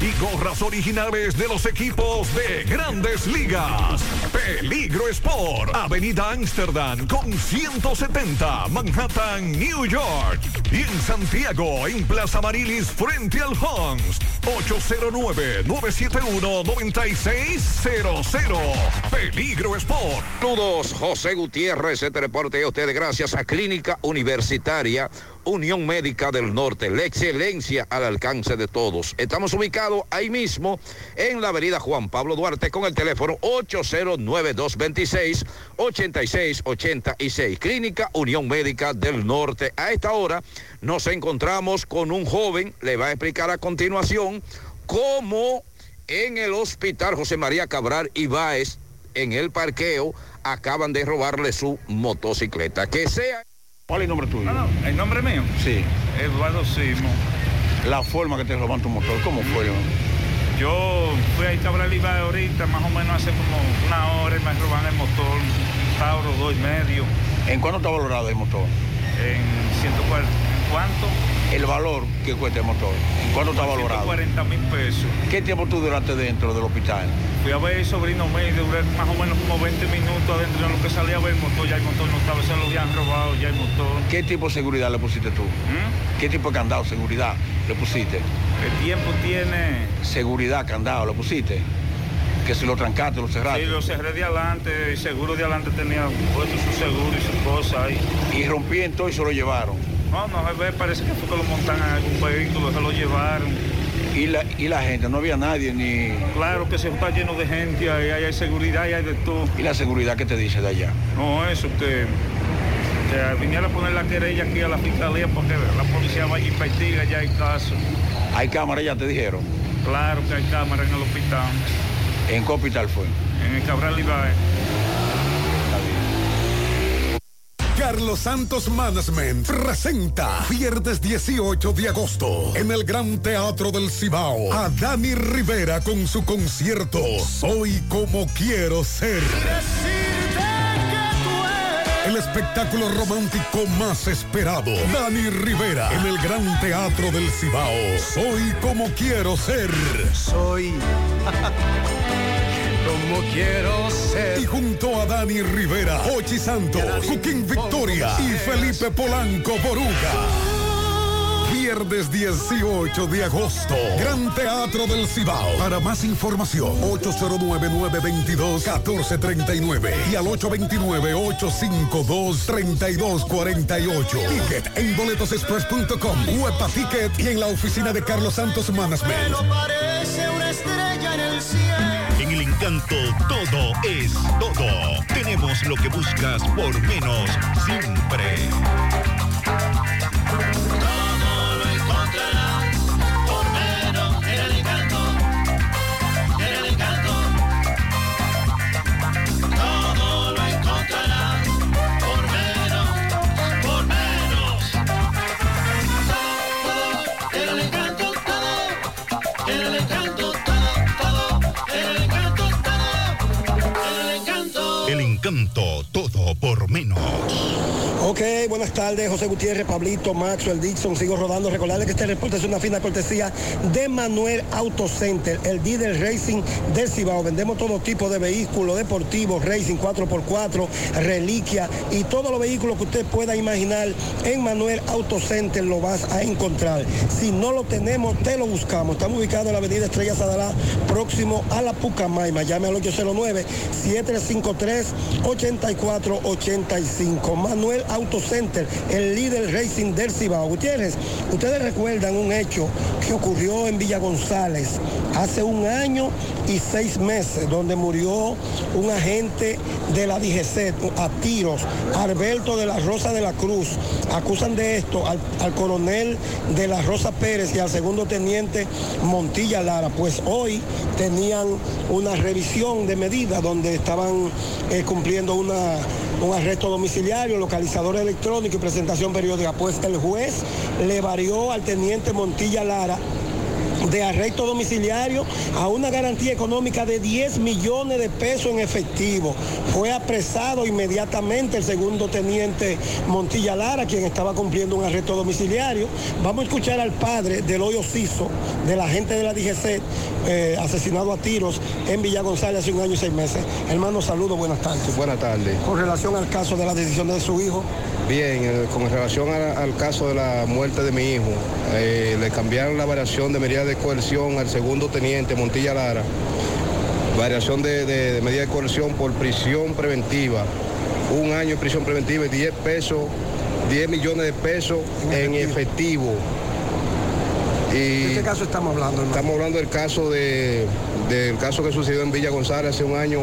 y gorras originales de los equipos de grandes ligas. Peligro Sport, Avenida Amsterdam con 170, Manhattan, New York. Y en Santiago, en Plaza Marilis, frente al Hans, 809-971-9600. Peligro Sport. Saludos, José Gutiérrez, este reporte a ustedes gracias a Clínica Universitaria Unión Médica del Norte, la excelencia al alcance de todos. Estamos ubicados ahí mismo en la avenida Juan Pablo Duarte con el teléfono 809-226-8686. Clínica Unión Médica del Norte. A esta hora nos encontramos con un joven, le va a explicar a continuación cómo en el hospital José María Cabral Ibáez, en el parqueo, acaban de robarle su motocicleta. Que sea... ¿Cuál es el nombre tuyo? No, no, el nombre mío. Sí. Eduardo Simo. La forma que te roban tu motor, ¿cómo fue? Yo fui a Cabral Iba ahorita, más o menos hace como una hora, y me roban el motor, un Tauro dos y medio. ¿En cuánto está valorado el motor? En 140. ¿En cuánto? El valor que cuesta el motor. ¿En cuánto está valorado? 140 mil pesos. ¿Qué tiempo tú duraste dentro del hospital? Fui a ver el sobrino mío y duré más o menos como 20 minutos adentro de lo que salía a ver el motor. Ya el motor no estaba, se lo habían robado, ya el motor. ¿Qué tipo de seguridad le pusiste tú? ¿Mm? ¿Qué tipo de candado, seguridad le pusiste? El tiempo tiene... Seguridad, candado, le pusiste. Que si lo trancaste, lo cerraste. Sí, lo cerré de adelante, el seguro de adelante tenía puesto su seguro y sus cosas ahí. Y rompí entonces y se lo llevaron. No, no, parece que fue que lo montan en algún vehículo, se lo llevaron. ¿Y la, y la gente? ¿No había nadie ni...? Claro que se está lleno de gente, ahí hay, hay seguridad y hay de todo. ¿Y la seguridad qué te dice de allá? No, eso, que, que viniera a poner la querella aquí a la fiscalía porque la policía vaya y investiga ya el caso. ¿Hay cámara ya te dijeron? Claro que hay cámara en el hospital, ¿En qué hospital fue? en el Cabral Ibaez. Carlos Santos Management presenta viernes 18 de agosto en el Gran Teatro del Cibao a Dani Rivera con su concierto Soy como quiero ser. El espectáculo romántico más esperado. Dani Rivera en el Gran Teatro del Cibao. Soy como quiero ser. Soy como quiero ser. Y junto a Dani Rivera, Ochi Santos, Joaquín Victoria y Felipe Polanco Boruga. Viernes 18 de agosto, Gran Teatro del Cibao. Para más información, 809-922-1439 y al 829-852-3248. Ticket en boletosexpress.com, Huepa Ticket y en la oficina de Carlos Santos Management. Parece una estrella en el cielo. Encanto todo es todo. Tenemos lo que buscas por menos siempre. Por menos. Ok, buenas tardes, José Gutiérrez, Pablito, Maxwell, Dixon, sigo rodando. Recordarles que este reporte es una fina cortesía de Manuel Auto Center, el líder racing del Cibao. Vendemos todo tipo de vehículos deportivos, racing 4x4, reliquia y todos los vehículos que usted pueda imaginar en Manuel Auto Center lo vas a encontrar. Si no lo tenemos, te lo buscamos. Estamos ubicados en la avenida Estrella Sadalá, próximo a la Pucamaima. Llame al 809-753-8484 85. Manuel Auto Center, el líder racing del Cibao. Gutiérrez, ustedes recuerdan un hecho que ocurrió en Villa González hace un año y seis meses, donde murió un agente de la DGC a tiros, Alberto de la Rosa de la Cruz. Acusan de esto al, al coronel de la Rosa Pérez y al segundo teniente Montilla Lara. Pues hoy tenían una revisión de medidas donde estaban eh, cumpliendo una, un arresto domiciliario, localizador electrónico y presentación periódica. Pues el juez le varió al teniente Montilla Lara de arresto domiciliario a una garantía económica de 10 millones de pesos en efectivo. Fue apresado inmediatamente el segundo teniente Montilla Lara, quien estaba cumpliendo un arresto domiciliario. Vamos a escuchar al padre del hoyo Ciso, del agente de la DGC, eh, asesinado a tiros en Villa González hace un año y seis meses. Hermano, saludos, buenas tardes. Buenas tardes. Con relación al caso de la decisión de su hijo, Bien, eh, con relación a- al caso de la muerte de mi hijo, eh, le cambiaron la variación de medida de coerción al segundo teniente Montilla Lara. Variación de, de- de medida de coerción por prisión preventiva. Un año de prisión preventiva y 10 pesos, 10 millones de pesos en efectivo. Y ¿de qué caso estamos hablando? hermano? Estamos hablando del caso de, del caso que sucedió en Villa González hace un año,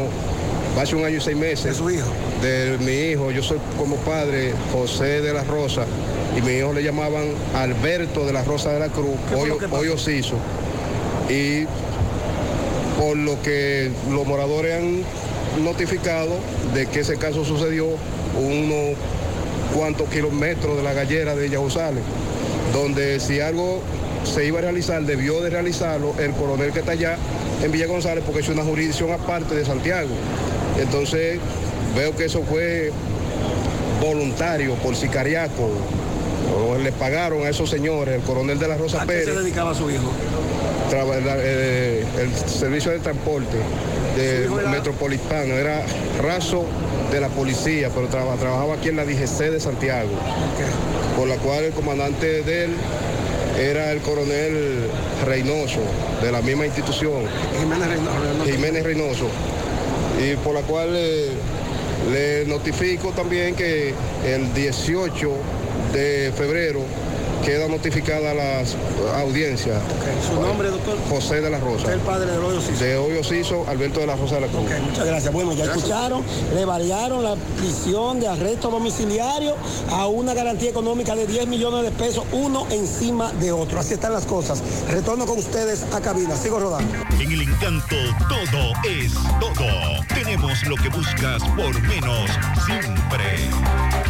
hace un año y seis meses. ¿De su hijo? De mi hijo. Yo soy como padre José de la Rosa y mi hijo le llamaban Alberto de la Rosa de la Cruz, ¿Qué fue hoy, lo que pasó? hoy Ociso. Y por lo que los moradores han notificado de que ese caso sucedió unos cuantos kilómetros de la gallera de Villa González, donde si algo se iba a realizar, debió de realizarlo el coronel que está allá en Villa González, porque es una jurisdicción aparte de Santiago. Entonces, veo que eso fue voluntario, por sicariaco. O le pagaron a esos señores, el coronel de la Rosa ¿A qué Pérez se dedicaba su hijo? traba- la- eh, el servicio de transporte de metropolitano, era raso de la policía, pero traba- trabajaba aquí en la DGC de Santiago, por la cual el comandante de él era el coronel Reynoso, de la misma institución. Jiménez Reynoso. Jiménez Reynoso. Y por la cual eh, le notifico también que el 18 de febrero queda notificada las audiencias. ¿Su nombre, doctor? José de la Rosa. Usted el padre del hoyo Ciso. De Hoyo Ciso, Alberto de la Rosa de la Cruz. Muchas gracias. Bueno, ya Gracias. escucharon, le variaron la prisión de arresto domiciliario a una garantía económica de 10 millones de pesos, uno encima de otro. Así están las cosas. Retorno con ustedes a cabina. Sigo rodando. En el encanto todo es todo. Tenemos lo que buscas por menos siempre.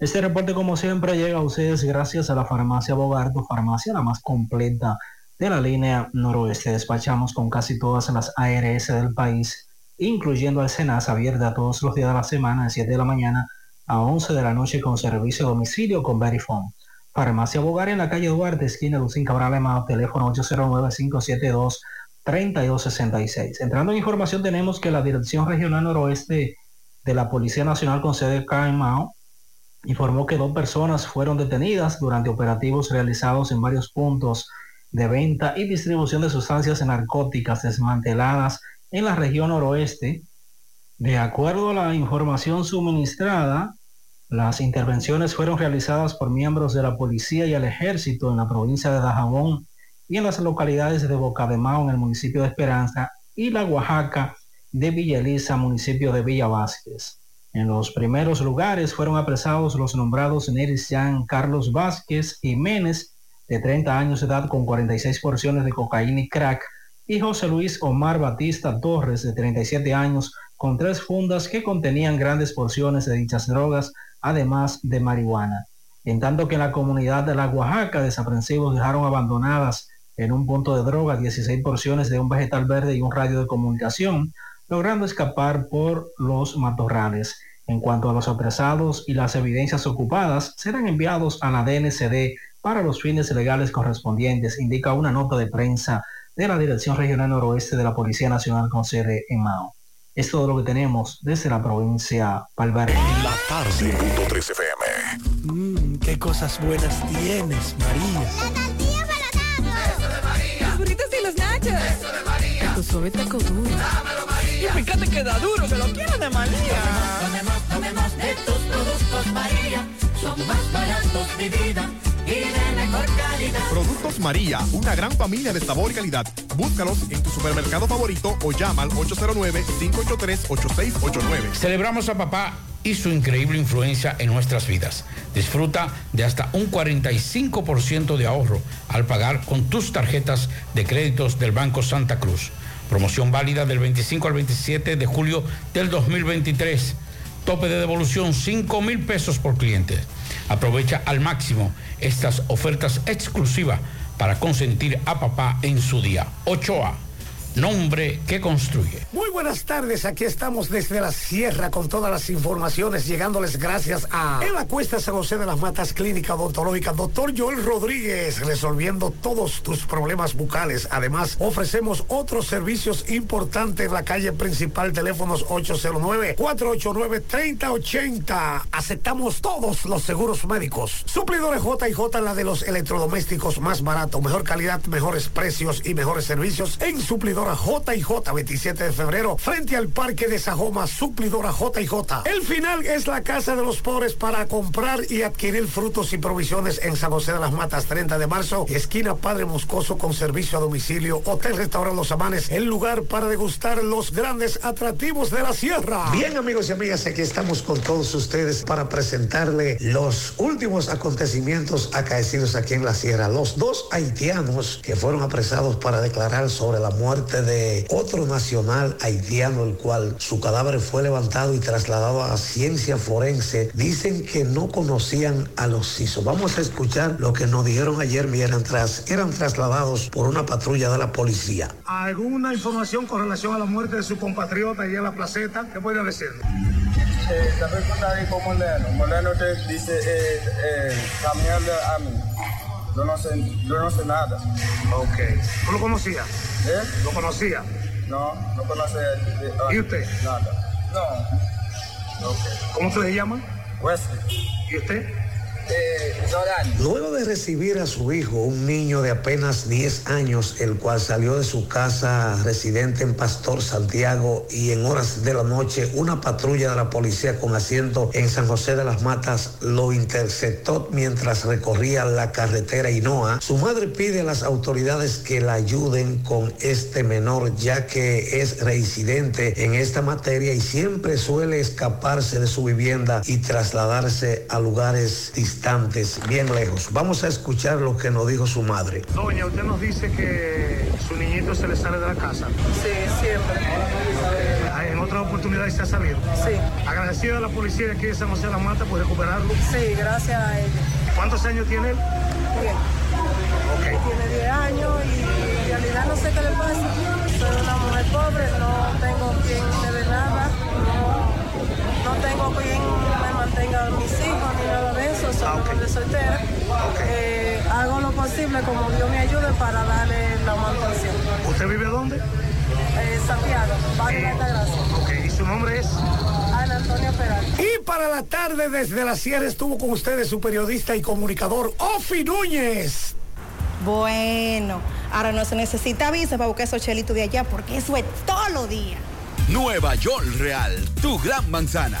Este reporte como siempre llega a ustedes gracias a la farmacia Bogardo, farmacia la más completa de la línea noroeste. Despachamos con casi todas las ARS del país, incluyendo al Senas abierta todos los días de la semana de 7 de la mañana a 11 de la noche con servicio a domicilio con Verifone. Farmacia Bogar en la calle Duarte, esquina Lucín Cabral Emao, teléfono 809-572-3266. Entrando en información, tenemos que la Dirección Regional Noroeste de la Policía Nacional con sede en Mao informó que dos personas fueron detenidas durante operativos realizados en varios puntos de venta y distribución de sustancias narcóticas desmanteladas en la región noroeste. De acuerdo a la información suministrada, las intervenciones fueron realizadas por miembros de la policía y el ejército en la provincia de Dajabón y en las localidades de Boca de en el municipio de Esperanza y La Oaxaca de Villa Elisa, municipio de Villa Vázquez. En los primeros lugares fueron apresados los nombrados Neris Jean Carlos Vázquez Jiménez, de 30 años de edad con 46 porciones de cocaína y crack, y José Luis Omar Batista Torres, de 37 años, con tres fundas que contenían grandes porciones de dichas drogas, además de marihuana. En tanto que en la comunidad de La Oaxaca, desaprensivos dejaron abandonadas en un punto de droga 16 porciones de un vegetal verde y un radio de comunicación, logrando escapar por los matorrales. En cuanto a los apresados y las evidencias ocupadas, serán enviados a la DNCD para los fines legales correspondientes, indica una nota de prensa de la Dirección Regional Noroeste de la Policía Nacional con sede en Mao. Es todo lo que tenemos desde la provincia Valverde. La tarde. 103 FM. Mmm, qué cosas buenas tienes, María. La tortilla para Eso de María. Los burritos y los nachos. Eso de María. Tu suave taco duro. María. Y fíjate que da duro, que lo quiero de María. Tomemos, tomemos de tus productos, María. Son más baratos, mi vida. Y de mejor calidad. Productos María, una gran familia de sabor y calidad. Búscalos en tu supermercado favorito o llama al 809-583-8689. Celebramos a papá y su increíble influencia en nuestras vidas. Disfruta de hasta un 45% de ahorro al pagar con tus tarjetas de créditos del Banco Santa Cruz. Promoción válida del 25 al 27 de julio del 2023. Tope de devolución 5 mil pesos por cliente. Aprovecha al máximo estas ofertas exclusivas para consentir a papá en su día. 8A. Nombre que construye. Muy buenas tardes, aquí estamos desde la sierra con todas las informaciones, llegándoles gracias a En la Cuesta San José de las Matas Clínica Odontológica, doctor Joel Rodríguez, resolviendo todos tus problemas bucales. Además, ofrecemos otros servicios importantes en la calle principal, teléfonos 809-489-3080. Aceptamos todos los seguros médicos. Suplidores JJ, la de los electrodomésticos más barato, mejor calidad, mejores precios y mejores servicios en suplidores J&J 27 de febrero frente al Parque de Sajoma, suplidora J&J. El final es la Casa de los Pobres para comprar y adquirir frutos y provisiones en San José de las Matas 30 de marzo, esquina Padre Moscoso con servicio a domicilio, Hotel Restaurant Los Amanes, el lugar para degustar los grandes atractivos de la sierra. Bien amigos y amigas, aquí estamos con todos ustedes para presentarle los últimos acontecimientos acaecidos aquí en la sierra. Los dos haitianos que fueron apresados para declarar sobre la muerte de otro nacional haitiano, el cual su cadáver fue levantado y trasladado a ciencia forense, dicen que no conocían a los CISO. Vamos a escuchar lo que nos dijeron ayer, mientras tras, eran trasladados por una patrulla de la policía. ¿Alguna información con relación a la muerte de su compatriota allá en la placeta? ¿Qué puede decir? Eh, Moreno. Moreno te dice, eh, eh, a. Yo no sé, yo no sé nada. Ok. ¿Tú lo conocías? ¿Eh? ¿Lo conocía? No, no conoce. eh, ah, ¿Y usted? Nada. No. Ok. ¿Cómo se le llama? Wesley. ¿Y usted? Eh. Luego de recibir a su hijo, un niño de apenas 10 años, el cual salió de su casa residente en Pastor Santiago y en horas de la noche una patrulla de la policía con asiento en San José de las Matas lo interceptó mientras recorría la carretera Hinoa. Su madre pide a las autoridades que la ayuden con este menor ya que es reincidente en esta materia y siempre suele escaparse de su vivienda y trasladarse a lugares distantes, bien lejos. Vamos a escuchar lo que nos dijo su madre. Doña, usted nos dice que su niñito se le sale de la casa. Sí, siempre. En otra oportunidad se ha salido. Sí. Agradecido a la policía de aquí de San José de la Mata por recuperarlo. Sí, gracias a ella. ¿Cuántos años tiene él? Bien. Tiene 10 años y en realidad no sé qué le pasa. Soy una mujer pobre, no tengo quien me dé nada, no, no tengo quien me mantenga a mis hijos ni nada de eso, soy una madre soltera. Eh, hago lo posible como Dios me ayude para darle la mantención. ¿Usted vive dónde? Eh, Santiago, Barrio de Altagracia. Ok, ¿y su nombre es? Ana Antonio Peralta. Y para la tarde desde la sierra estuvo con ustedes su periodista y comunicador Ofi Núñez. Bueno, ahora no se necesita visa para buscar esos chelitos de allá porque eso es todo lo día. Nueva York Real, tu gran manzana.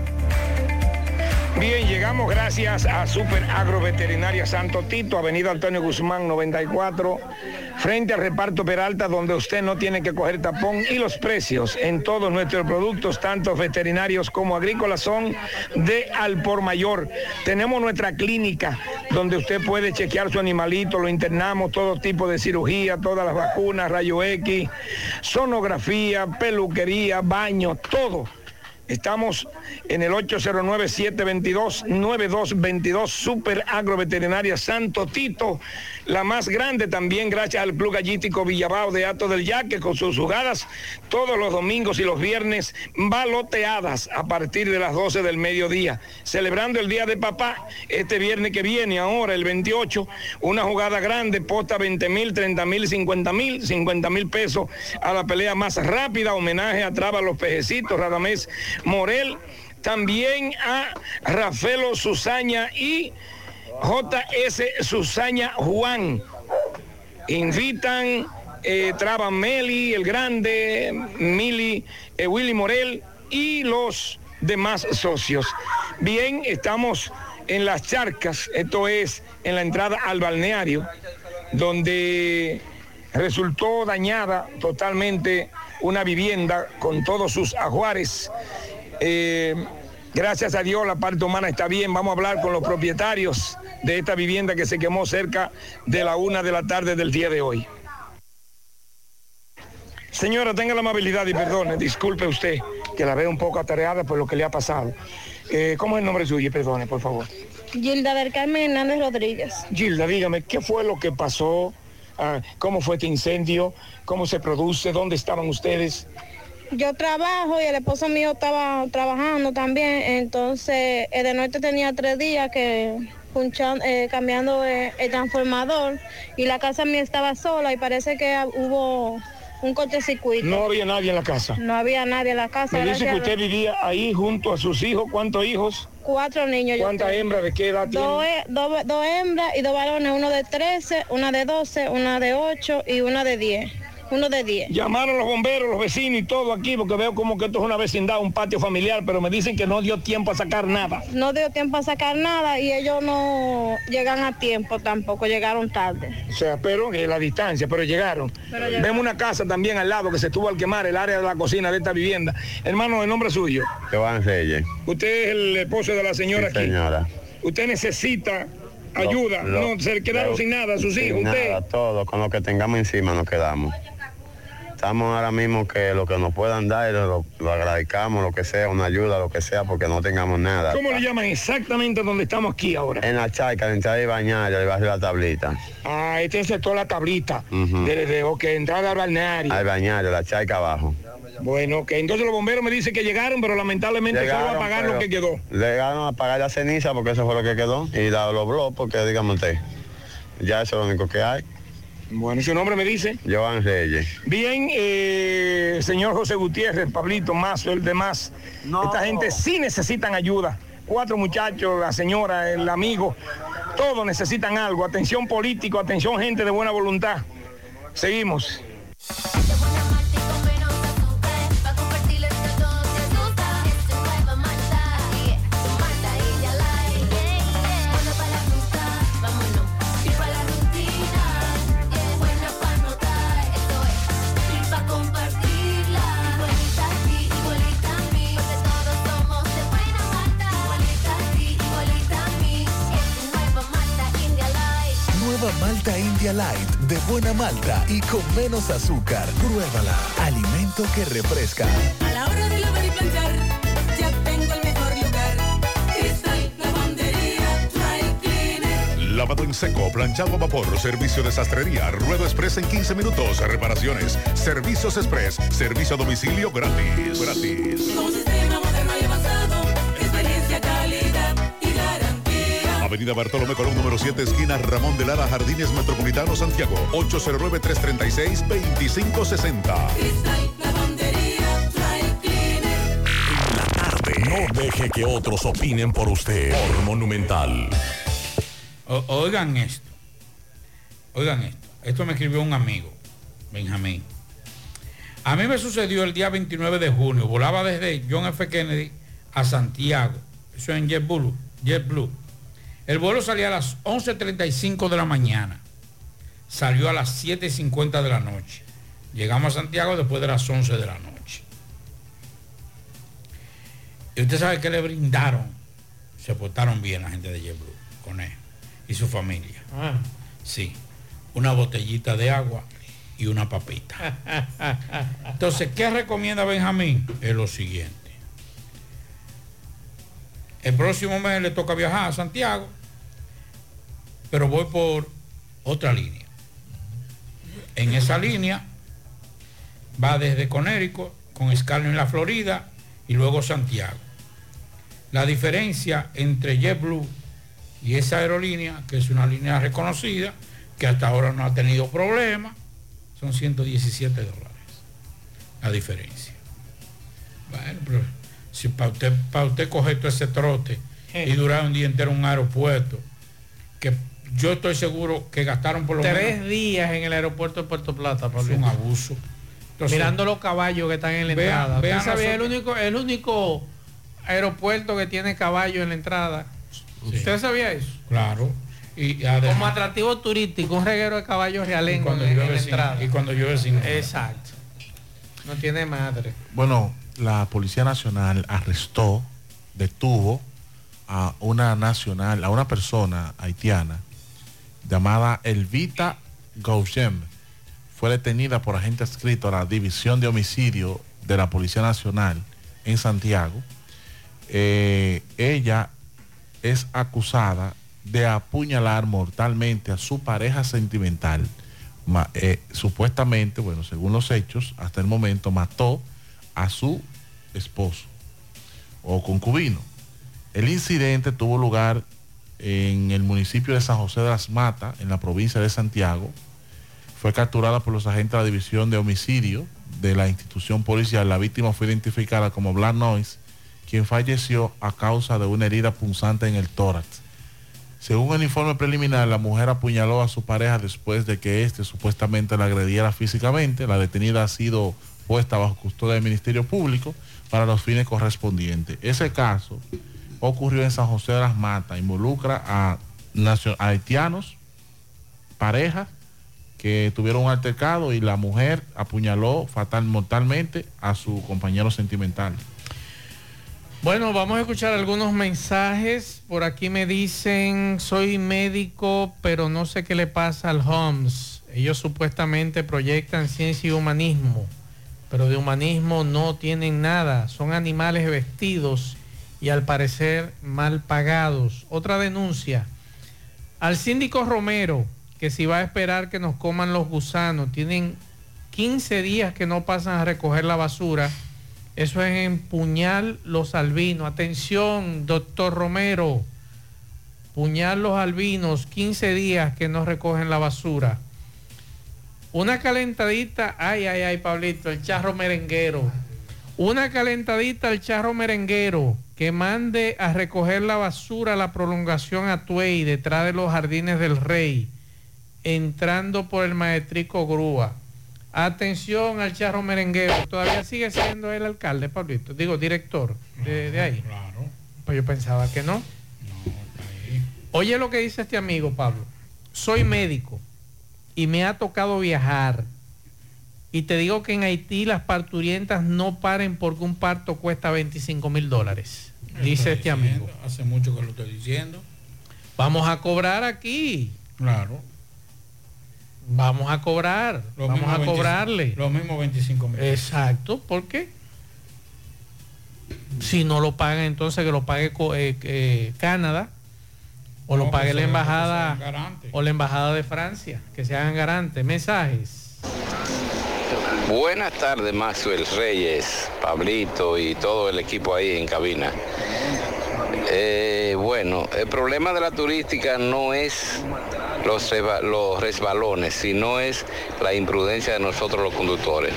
Bien, llegamos gracias a Super Agroveterinaria Santo Tito, Avenida Antonio Guzmán 94, frente al reparto Peralta, donde usted no tiene que coger tapón y los precios en todos nuestros productos, tanto veterinarios como agrícolas, son de al por mayor. Tenemos nuestra clínica donde usted puede chequear su animalito, lo internamos, todo tipo de cirugía, todas las vacunas, rayo X, sonografía, peluquería, baño, todo. Estamos en el 809-722-9222, Super Agroveterinaria Santo Tito, la más grande también gracias al Club Gallístico Villabao de Ato del Yaque con sus jugadas todos los domingos y los viernes baloteadas a partir de las 12 del mediodía. Celebrando el Día de Papá, este viernes que viene, ahora el 28, una jugada grande, posta 20 mil, 30 mil, 50 mil, 50 mil pesos a la pelea más rápida, homenaje a Traba los Pejecitos, Radamés Morel, también a Rafaelo Susaña y JS Susaña Juan. Invitan eh, Meli, el grande, Mili, eh, Willy Morel y los demás socios. Bien, estamos en las charcas, esto es en la entrada al balneario, donde resultó dañada totalmente una vivienda con todos sus ajuares. Eh, gracias a Dios la parte humana está bien. Vamos a hablar con los propietarios de esta vivienda que se quemó cerca de la una de la tarde del día de hoy. Señora, tenga la amabilidad y perdone, disculpe usted, que la veo un poco atareada por lo que le ha pasado. Eh, ¿Cómo es el nombre suyo? Perdone, por favor. Gilda del Carmen Hernández Rodríguez. Gilda, dígame, ¿qué fue lo que pasó? Ah, ¿Cómo fue este incendio? ¿Cómo se produce? ¿Dónde estaban ustedes? Yo trabajo y el esposo mío estaba trabajando también, entonces eh, de noche tenía tres días que punchan- eh, cambiando eh, el transformador y la casa mía estaba sola y parece que hubo un cortocircuito. No había nadie en la casa. No había nadie en la casa. Me dice que usted vivía ahí junto a sus hijos. ¿Cuántos hijos? Cuatro niños. ¿Cuántas hembras? ¿De qué edad? Dos, he- dos- dos hembras y dos varones, uno de 13, una de 12, una de 8 y una de 10. Uno de 10. Llamaron los bomberos, los vecinos y todo aquí, porque veo como que esto es una vecindad, un patio familiar, pero me dicen que no dio tiempo a sacar nada. No dio tiempo a sacar nada y ellos no llegan a tiempo tampoco, llegaron tarde. O sea, pero en la distancia, pero llegaron. Pero llegaron. Vemos una casa también al lado que se tuvo al quemar, el área de la cocina de esta vivienda. Hermano, el nombre suyo. Joan Reyes. Usted es el esposo de la señora Sí, aquí. señora. Usted necesita ayuda. Lo- no, se quedaron lo- sin nada sus sin hijos. Usted. Nada, todo, con lo que tengamos encima nos quedamos. Estamos ahora mismo que lo que nos puedan dar, lo, lo agradezcamos, lo que sea, una ayuda, lo que sea, porque no tengamos nada. ¿Cómo le llaman exactamente donde estamos aquí ahora? En la charca, de entrar y bañar, el barrio La Tablita. Ah, este es el sector La Tablita. De, de- ok, entrada al balneario. Al bañar, la charca abajo. Bueno, ok. Entonces los bomberos me dicen que llegaron, pero lamentablemente solo Llegaron, apagaron lo que quedó. Llegaron a apagar la ceniza porque eso fue lo que quedó. Y la, blogs porque, dígame usted, ya eso es lo único que hay. Bueno, ¿y su nombre me dice? Joan Reyes. Bien, eh, señor José Gutiérrez, Pablito, Mazo, el demás. Esta gente sí necesitan ayuda. Cuatro muchachos, la señora, el amigo, todos necesitan algo. Atención político, atención gente de buena voluntad. Seguimos. Light de buena malta y con menos azúcar. Pruébala. Alimento que refresca. A la hora de lavar y planchar, ya tengo el mejor lugar. Cristal Lavandería Dry Cleaner. Lavado en seco, planchado a vapor, servicio de sastrería, ruedo express en 15 minutos, reparaciones, servicios express, servicio a domicilio gratis. Gratis. Con sistema Avenida Bartolomé Colón, número 7, esquina Ramón de Lara, Jardines Metropolitano, Santiago. 809-336-2560. Cristal Lavandería Dry Cleaner. No deje que otros opinen por usted. Por Monumental. Oigan esto. Oigan esto. Esto me escribió un amigo, Benjamín. A mí me sucedió el día 29 de junio. Volaba desde John F. Kennedy a Santiago. Eso en JetBlue. JetBlue. El vuelo salía a las 11.35 de la mañana. Salió a las 7.50 de la noche. Llegamos a Santiago después de las 11 de la noche. Y usted sabe que le brindaron. Se portaron bien la gente de JetBlue con él y su familia. Sí. Una botellita de agua y una papita. Entonces, ¿qué recomienda Benjamín? Es lo siguiente. El próximo mes le toca viajar a Santiago, pero voy por otra línea. En esa línea va desde Conérico, con escala en la Florida y luego Santiago. La diferencia entre JetBlue y esa aerolínea, que es una línea reconocida, que hasta ahora no ha tenido problemas, son 117 dólares. La diferencia. Bueno, pero si para usted, para usted coger todo ese trote y durar un día entero en un aeropuerto, que yo estoy seguro que gastaron por lo Tres menos días en el aeropuerto de Puerto Plata, es Pablito. un abuso. Entonces, Mirando los caballos que están en la Vean- entrada. ¿Usted vean sabía el único, el único aeropuerto que tiene caballo en la entrada? ¿Usted sabía eso? Claro. Y además- Como atractivo turístico, un reguero de caballos y realengo cuando, en, en llueve la sin, entrada. y cuando llueve sin Exacto. No tiene madre. Bueno, la Policía Nacional arrestó, detuvo a una nacional, a una persona haitiana llamada Elvita Gaugem. Fue detenida por agente adscrito a la División de Homicidio de la Policía Nacional en Santiago. Eh, ella es acusada de apuñalar mortalmente a su pareja sentimental. Eh, supuestamente, bueno, según los hechos, hasta el momento mató a su esposo o concubino. El incidente tuvo lugar en el municipio de San José de las Matas, en la provincia de Santiago. Fue capturada por los agentes de la División de Homicidio de la institución policial. La víctima fue identificada como Black Noise, quien falleció a causa de una herida punzante en el tórax. Según el informe preliminar, la mujer apuñaló a su pareja después de que éste supuestamente la agrediera físicamente. La detenida ha sido puesta bajo custodia del Ministerio Público para los fines correspondientes. Ese caso ocurrió en San José de las Matas, involucra a, haitianos, parejas que tuvieron un altercado y la mujer apuñaló fatal mortalmente a su compañero sentimental. Bueno, vamos a escuchar algunos mensajes. Por aquí me dicen, soy médico, pero no sé qué le pasa al Homs. Ellos supuestamente proyectan ciencia y humanismo, pero de humanismo no tienen nada. Son animales vestidos y al parecer mal pagados. Otra denuncia. Al síndico Romero, que si va a esperar que nos coman los gusanos, tienen 15 días que no pasan a recoger la basura. Eso es en Puñal Los Albinos. Atención, doctor Romero. Puñal Los Albinos, 15 días que no recogen la basura. Una calentadita, ay, ay, ay, Pablito, el charro merenguero. Una calentadita al charro merenguero que mande a recoger la basura a la prolongación Atuey detrás de los jardines del rey, entrando por el maestrico Grúa. Atención al charro merenguero. Todavía sigue siendo el alcalde, Pablito. Digo, director de, de ahí. Claro. Pues yo pensaba que no. Oye lo que dice este amigo, Pablo. Soy médico y me ha tocado viajar. Y te digo que en Haití las parturientas no paren porque un parto cuesta 25 mil dólares. Dice este amigo. Hace mucho que lo estoy diciendo. Vamos a cobrar aquí. Claro. Vamos a cobrar, Los vamos a 25 cobrarle. Los mismos 25 mil. Exacto, porque si no lo pagan, entonces que lo pague eh, eh, Canadá o lo pague la embajada o la embajada de Francia, que se hagan garantes. Mensajes. Buenas tardes, Maxwell Reyes, Pablito y todo el equipo ahí en cabina. Eh, bueno, el problema de la turística no es los, resbalones, sino es la imprudencia de nosotros los conductores.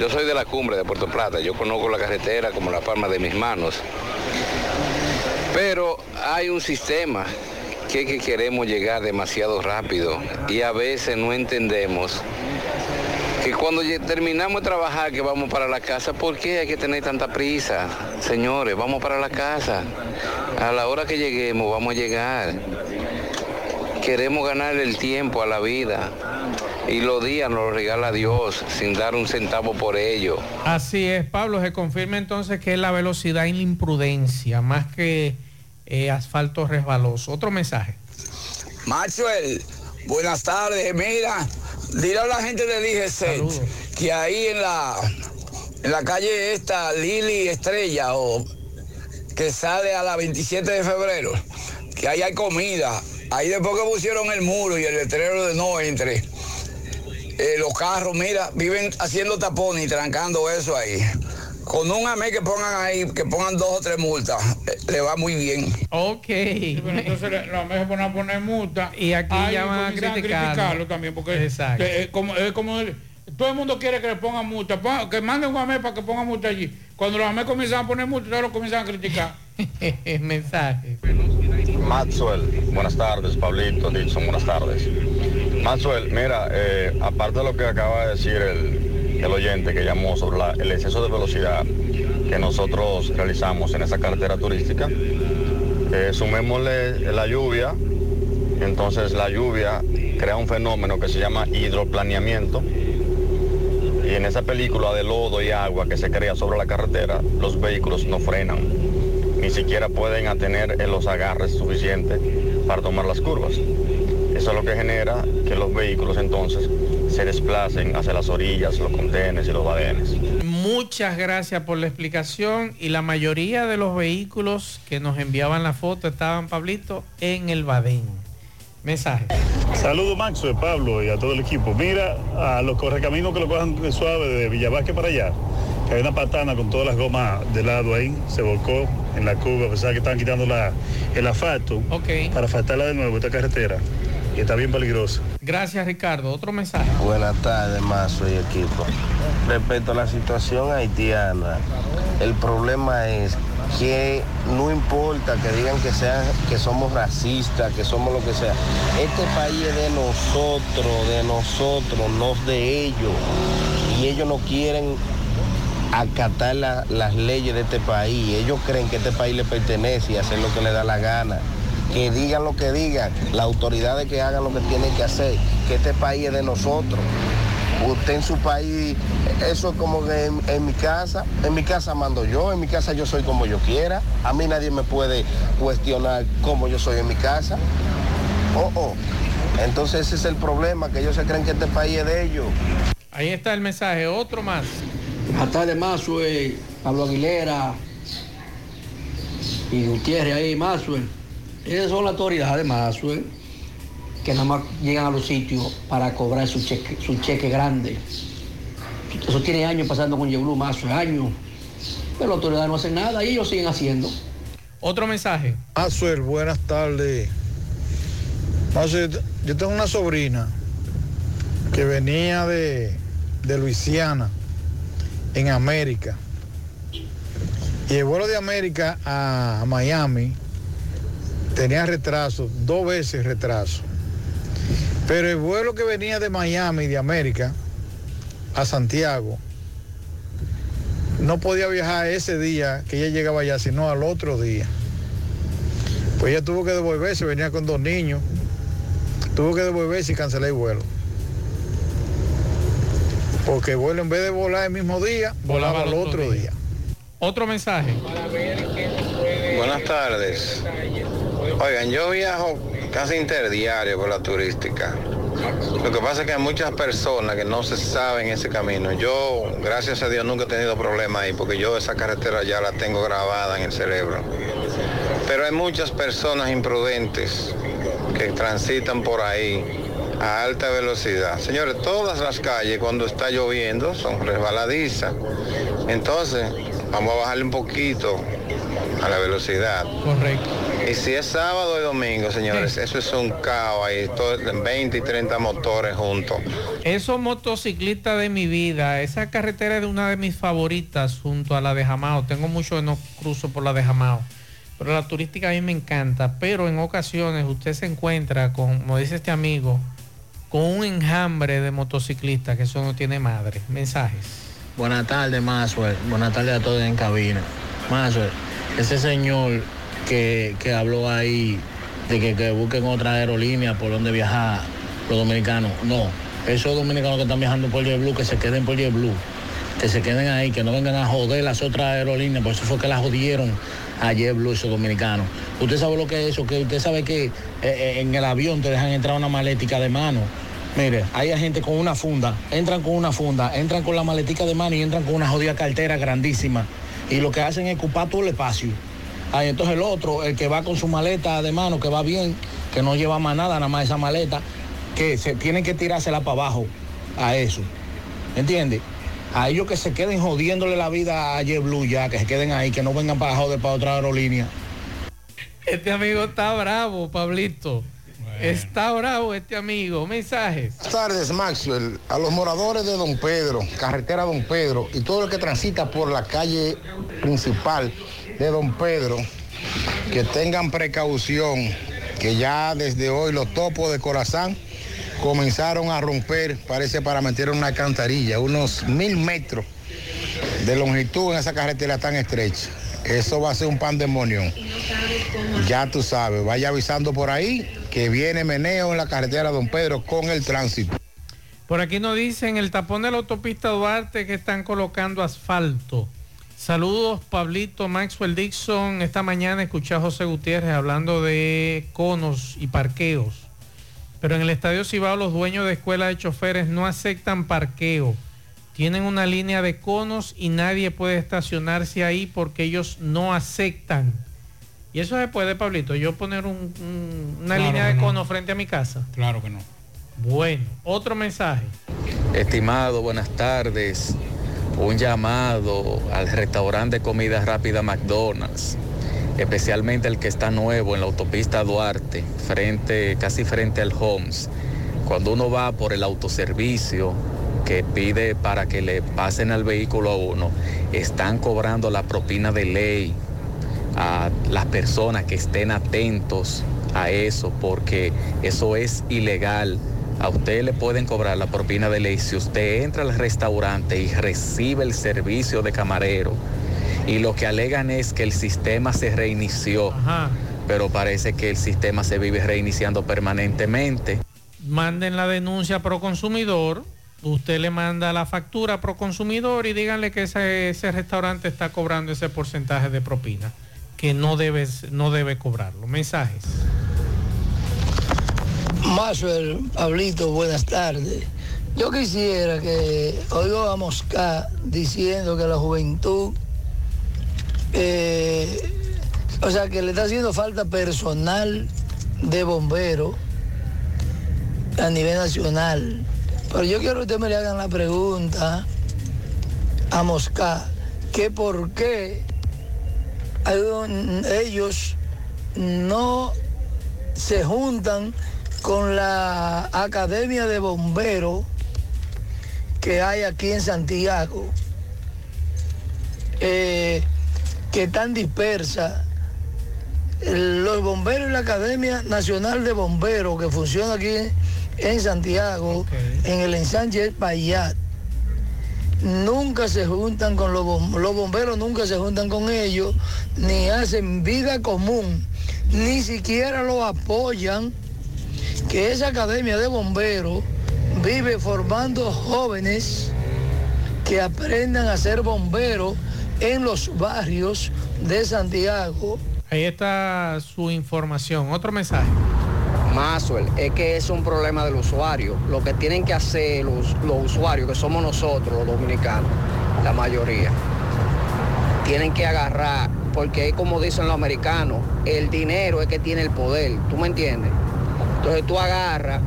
Yo soy de la cumbre de Puerto Plata, yo conozco la carretera como la palma de mis manos, pero hay un sistema que, que queremos llegar demasiado rápido y a veces no entendemos que cuando terminamos de trabajar, que vamos para la casa, ¿por qué hay que tener tanta prisa? Señores, vamos para la casa. A la hora que lleguemos, vamos a llegar. Queremos ganar el tiempo a la vida. Y los días nos los regala Dios sin dar un centavo por ello. Así es, Pablo, se confirma entonces que es la velocidad y la imprudencia, más que eh, asfalto resbaloso. Otro mensaje. Maxwell, buenas tardes. Mira, dile a la gente de DGC que ahí en la, en la calle esta, Lili Estrella, o que sale a la 27 de febrero, que ahí hay comida. Ahí después que pusieron el muro y el letrero de no entre, eh, los carros, mira, viven haciendo tapones y trancando eso ahí. Con un AME que pongan ahí, que pongan dos o tres multas, eh, le va muy bien. Ok. Pero entonces la- la mejor poner a poner multa. Y aquí Ahí ya van a criticarlo. criticarlo también, porque Exacto. es como, es como el- todo el mundo quiere que le pongan multa. Que manden un AME para que pongan multa allí. Cuando los AME comienzan a poner multa, todos lo comienzan a criticar. mensaje. Maxwell, buenas tardes, Pablito, Dixon, buenas tardes. Maxwell, mira, eh, aparte de lo que acaba de decir el, el oyente que llamó sobre el exceso de velocidad que nosotros realizamos en esa carretera turística, eh, sumémosle la lluvia, entonces la lluvia crea un fenómeno que se llama hidroplaneamiento. Y en esa película de lodo y agua que se crea sobre la carretera, los vehículos no frenan ni siquiera pueden a tener eh, los agarres suficientes para tomar las curvas. Eso es lo que genera que los vehículos entonces se desplacen hacia las orillas, los contenes y los badenes. Muchas gracias por la explicación y la mayoría de los vehículos que nos enviaban la foto estaban, Pablito, en el Badén. Mensaje. Saludos Maxo, Pablo y a todo el equipo. Mira, a los correcaminos que lo cojan suave de Villavasque para allá, que hay una patana con todas las gomas de lado ahí, se volcó en la curva, a pesar que están quitando la, el asfalto para asfaltarla de nuevo esta carretera, y está bien peligrosa. Gracias, Ricardo. Otro mensaje. Buenas tardes, Mazo y equipo. Respecto a la situación haitiana, el problema es que no importa que digan que sean, que somos racistas, que somos lo que sea. Este país es de nosotros, de nosotros, no de ellos. Y ellos no quieren acatar la- las leyes de este país. Ellos creen que este país les pertenece y hacer lo que les da la gana. Que digan lo que digan, las autoridades que hagan lo que tienen que hacer, que este país es de nosotros. Usted en su país, eso es como que en, en mi casa, en mi casa mando yo, en mi casa yo soy como yo quiera. A mí nadie me puede cuestionar cómo yo soy en mi casa. Oh, oh. Entonces ese es el problema, que ellos se creen que este país es de ellos. Ahí está el mensaje. Otro más. Buenas tardes, Mazue, Pablo Aguilera y Gutiérrez ahí, Mazue. Esas son las autoridades, Mazue, que nada más llegan a los sitios para cobrar su cheque, su cheque grande. Eso tiene años pasando con Yeblu, Mazue, años. Pero las autoridades no hacen nada y ellos siguen haciendo. Otro mensaje. Azuel, buenas tardes. Yo tengo una sobrina que venía de, de Luisiana, en América. Y el vuelo de América a Miami tenía retraso, dos veces retraso. Pero el vuelo que venía de Miami, de América, a Santiago, no podía viajar ese día que ella llegaba allá, sino al otro día. Pues ella tuvo que devolverse, venía con dos niños. Tuvo que devolverse y cancelar el vuelo. Porque el vuelo en vez de volar el mismo día, volaba, al otro, día. Otro mensaje. Buenas tardes. Oigan, yo viajo casi interdiario por la turística. Lo que pasa es que hay muchas personas que no se saben ese camino. Yo, gracias a Dios, nunca he tenido problema ahí porque yo esa carretera ya la tengo grabada en el cerebro. Pero hay muchas personas imprudentes que transitan por ahí a alta velocidad. Señores, todas las calles cuando está lloviendo son resbaladizas. Entonces, vamos a bajarle un poquito a la velocidad. Correcto. Y si es sábado y domingo, señores, eso es un caos ahí, todo, 20 y 30 motores juntos. Esos motociclistas de mi vida, esa carretera es de una de mis favoritas junto a la de Jamao. Tengo mucho que no cruzo por la de Jamao. Pero la turística a mí me encanta. Pero en ocasiones usted se encuentra con, como dice este amigo, con un enjambre de motociclistas que eso no tiene madre. Mensajes. Buenas tardes, Maxwell. Buenas tardes a todos en cabina. Maxwell, ese señor que, que habló ahí de que, que busquen otra aerolínea por donde viajar los dominicanos. No, esos dominicanos que están viajando por JetBlue, que se queden por JetBlue. Que se queden ahí, que no vengan a joder las otras aerolíneas, por eso fue que las jodieron a JetBlue esos dominicanos. Usted sabe lo que es eso, que usted sabe que eh, eh, en el avión te dejan entrar una maletica de mano. Mire, hay gente con una funda, entran con una funda, entran con la maletica de mano y entran con una jodida cartera grandísima. Y lo que hacen es ocupar todo el espacio. Ahí entonces el otro, el que va con su maleta de mano, que va bien, que no lleva más nada, nada más esa maleta, que se tienen que tirársela para abajo a eso. ¿Entiende? A ellos que se queden jodiéndole la vida a JetBlue ya, que se queden ahí, que no vengan para joder para otra aerolínea. Este amigo está bravo, Pablito. Está bravo este amigo. Mensajes. Buenas tardes, Maxwell. A los moradores de Don Pedro, carretera Don Pedro y todo el que transita por la calle principal de Don Pedro, que tengan precaución, que ya desde hoy los topos de Corazán comenzaron a romper, parece para meter una alcantarilla, unos mil metros de longitud en esa carretera tan estrecha. Eso va a ser un pandemonio. Ya tú sabes, vaya avisando por ahí que viene meneo en la carretera Don Pedro con el tránsito. Por aquí nos dicen el tapón de la autopista Duarte que están colocando asfalto. Saludos, Pablito Maxwell Dixon. Esta mañana escuché a José Gutiérrez hablando de conos y parqueos. Pero en el Estadio Cibao los dueños de escuela de choferes no aceptan parqueo. Tienen una línea de conos y nadie puede estacionarse ahí porque ellos no aceptan. Y eso se puede, Pablito, yo poner un- un- una Claro línea de no. conos frente a mi casa. Claro que no. Bueno, otro mensaje. Estimado, buenas tardes. Un llamado al restaurante de comida rápida McDonald's, especialmente el que está nuevo en la autopista Duarte, frente, casi frente al Homes. Cuando uno va por el autoservicio que pide para que le pasen al vehículo a uno, están cobrando la propina de ley a las personas que estén atentos a eso, porque eso es ilegal. A usted le pueden cobrar la propina de ley si usted entra al restaurante y recibe el servicio de camarero. Y lo que alegan es que el sistema se reinició, pero parece que el sistema se vive reiniciando permanentemente. Manden la denuncia pro consumidor. Usted le manda la factura pro consumidor y díganle que ese, ese restaurante está cobrando ese porcentaje de propina, que no debe, no debe cobrarlo. Mensajes. Maxwell, Pablito, buenas tardes. Yo quisiera que oigo a Mosca diciendo que la juventud, eh, o sea, que le está haciendo falta personal de bombero a nivel nacional. Pero yo quiero que usted me le hagan la pregunta a Mosca, que por qué ellos no se juntan con la Academia de Bomberos que hay aquí en Santiago, eh, que están dispersas. Los bomberos y la Academia Nacional de Bomberos que funciona aquí en Santiago, en el ensanche Payat, nunca se juntan con los, los bomberos, nunca se juntan con ellos, ni hacen vida común, ni siquiera lo apoyan que esa academia de bomberos vive formando jóvenes que aprendan a ser bomberos en los barrios de Santiago. Ahí está su información. Otro mensaje. Maxwell, es que es un problema del usuario. Lo que tienen que hacer los, usuarios, que somos nosotros, los dominicanos, la mayoría, tienen que agarrar, porque es como dicen los americanos, el dinero es que tiene el poder, ¿tú me entiendes? Entonces tú agarras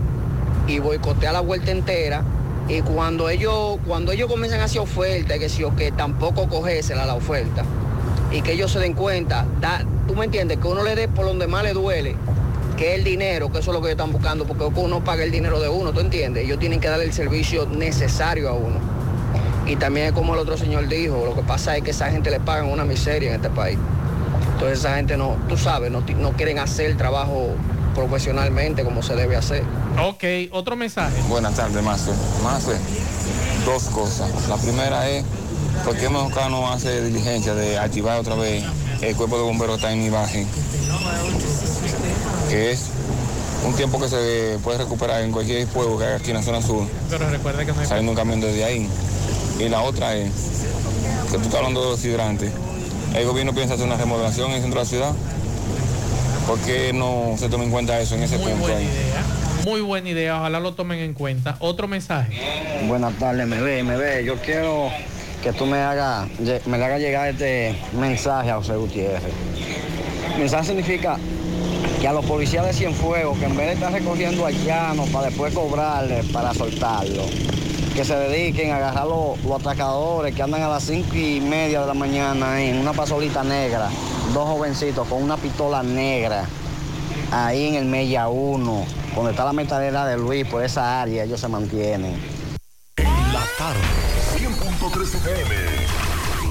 y boicoteas la vuelta entera y cuando ellos, cuando ellos comienzan a hacer ofertas, que si o que tampoco cogésela la oferta y que ellos se den cuenta, da- tú me entiendes, que uno le dé por donde más le duele, que el dinero, que eso es lo que ellos están buscando, porque uno paga el dinero de uno, ¿tú entiendes? Ellos tienen que darle el servicio necesario a uno. Y también es como el otro señor dijo, lo que pasa es que esa gente le pagan una miseria en este país. Entonces esa gente no, tú sabes, no, no quieren hacer el trabajo profesionalmente como se debe hacer. Ok, otro mensaje. Buenas tardes, Mazo. Mazo, dos cosas. La primera es, ¿por qué Mexicano no hace diligencia de activar otra vez el cuerpo de bomberos que está en imagen? Que es un tiempo que se puede recuperar en cualquier pueblo que haya aquí en la zona sur, Pero recuerda que no hay... saliendo un camión desde ahí. Y la otra es, que tú estás hablando de los hidrantes. ¿El gobierno piensa hacer una remodelación en el centro de la ciudad? ¿Por qué no se toma en cuenta eso en ese Muy punto buena ahí? idea. Muy buena idea, ojalá lo tomen en cuenta. Otro mensaje. Buenas tardes, me ve, me ve. Yo quiero que tú me hagas, me le hagas llegar este mensaje a José Gutiérrez. Mensaje significa que a los policías de Cienfuegos, que en vez de estar recogiendo llano para después cobrarle para soltarlo, que se dediquen a agarrar los, los atracadores que andan a las cinco y media de la mañana en una pasolita negra, dos jovencitos con una pistola negra, ahí en el Mella 1, donde está la metalera de Luis, por esa área, ellos se mantienen. La tarde, 100.3 FM.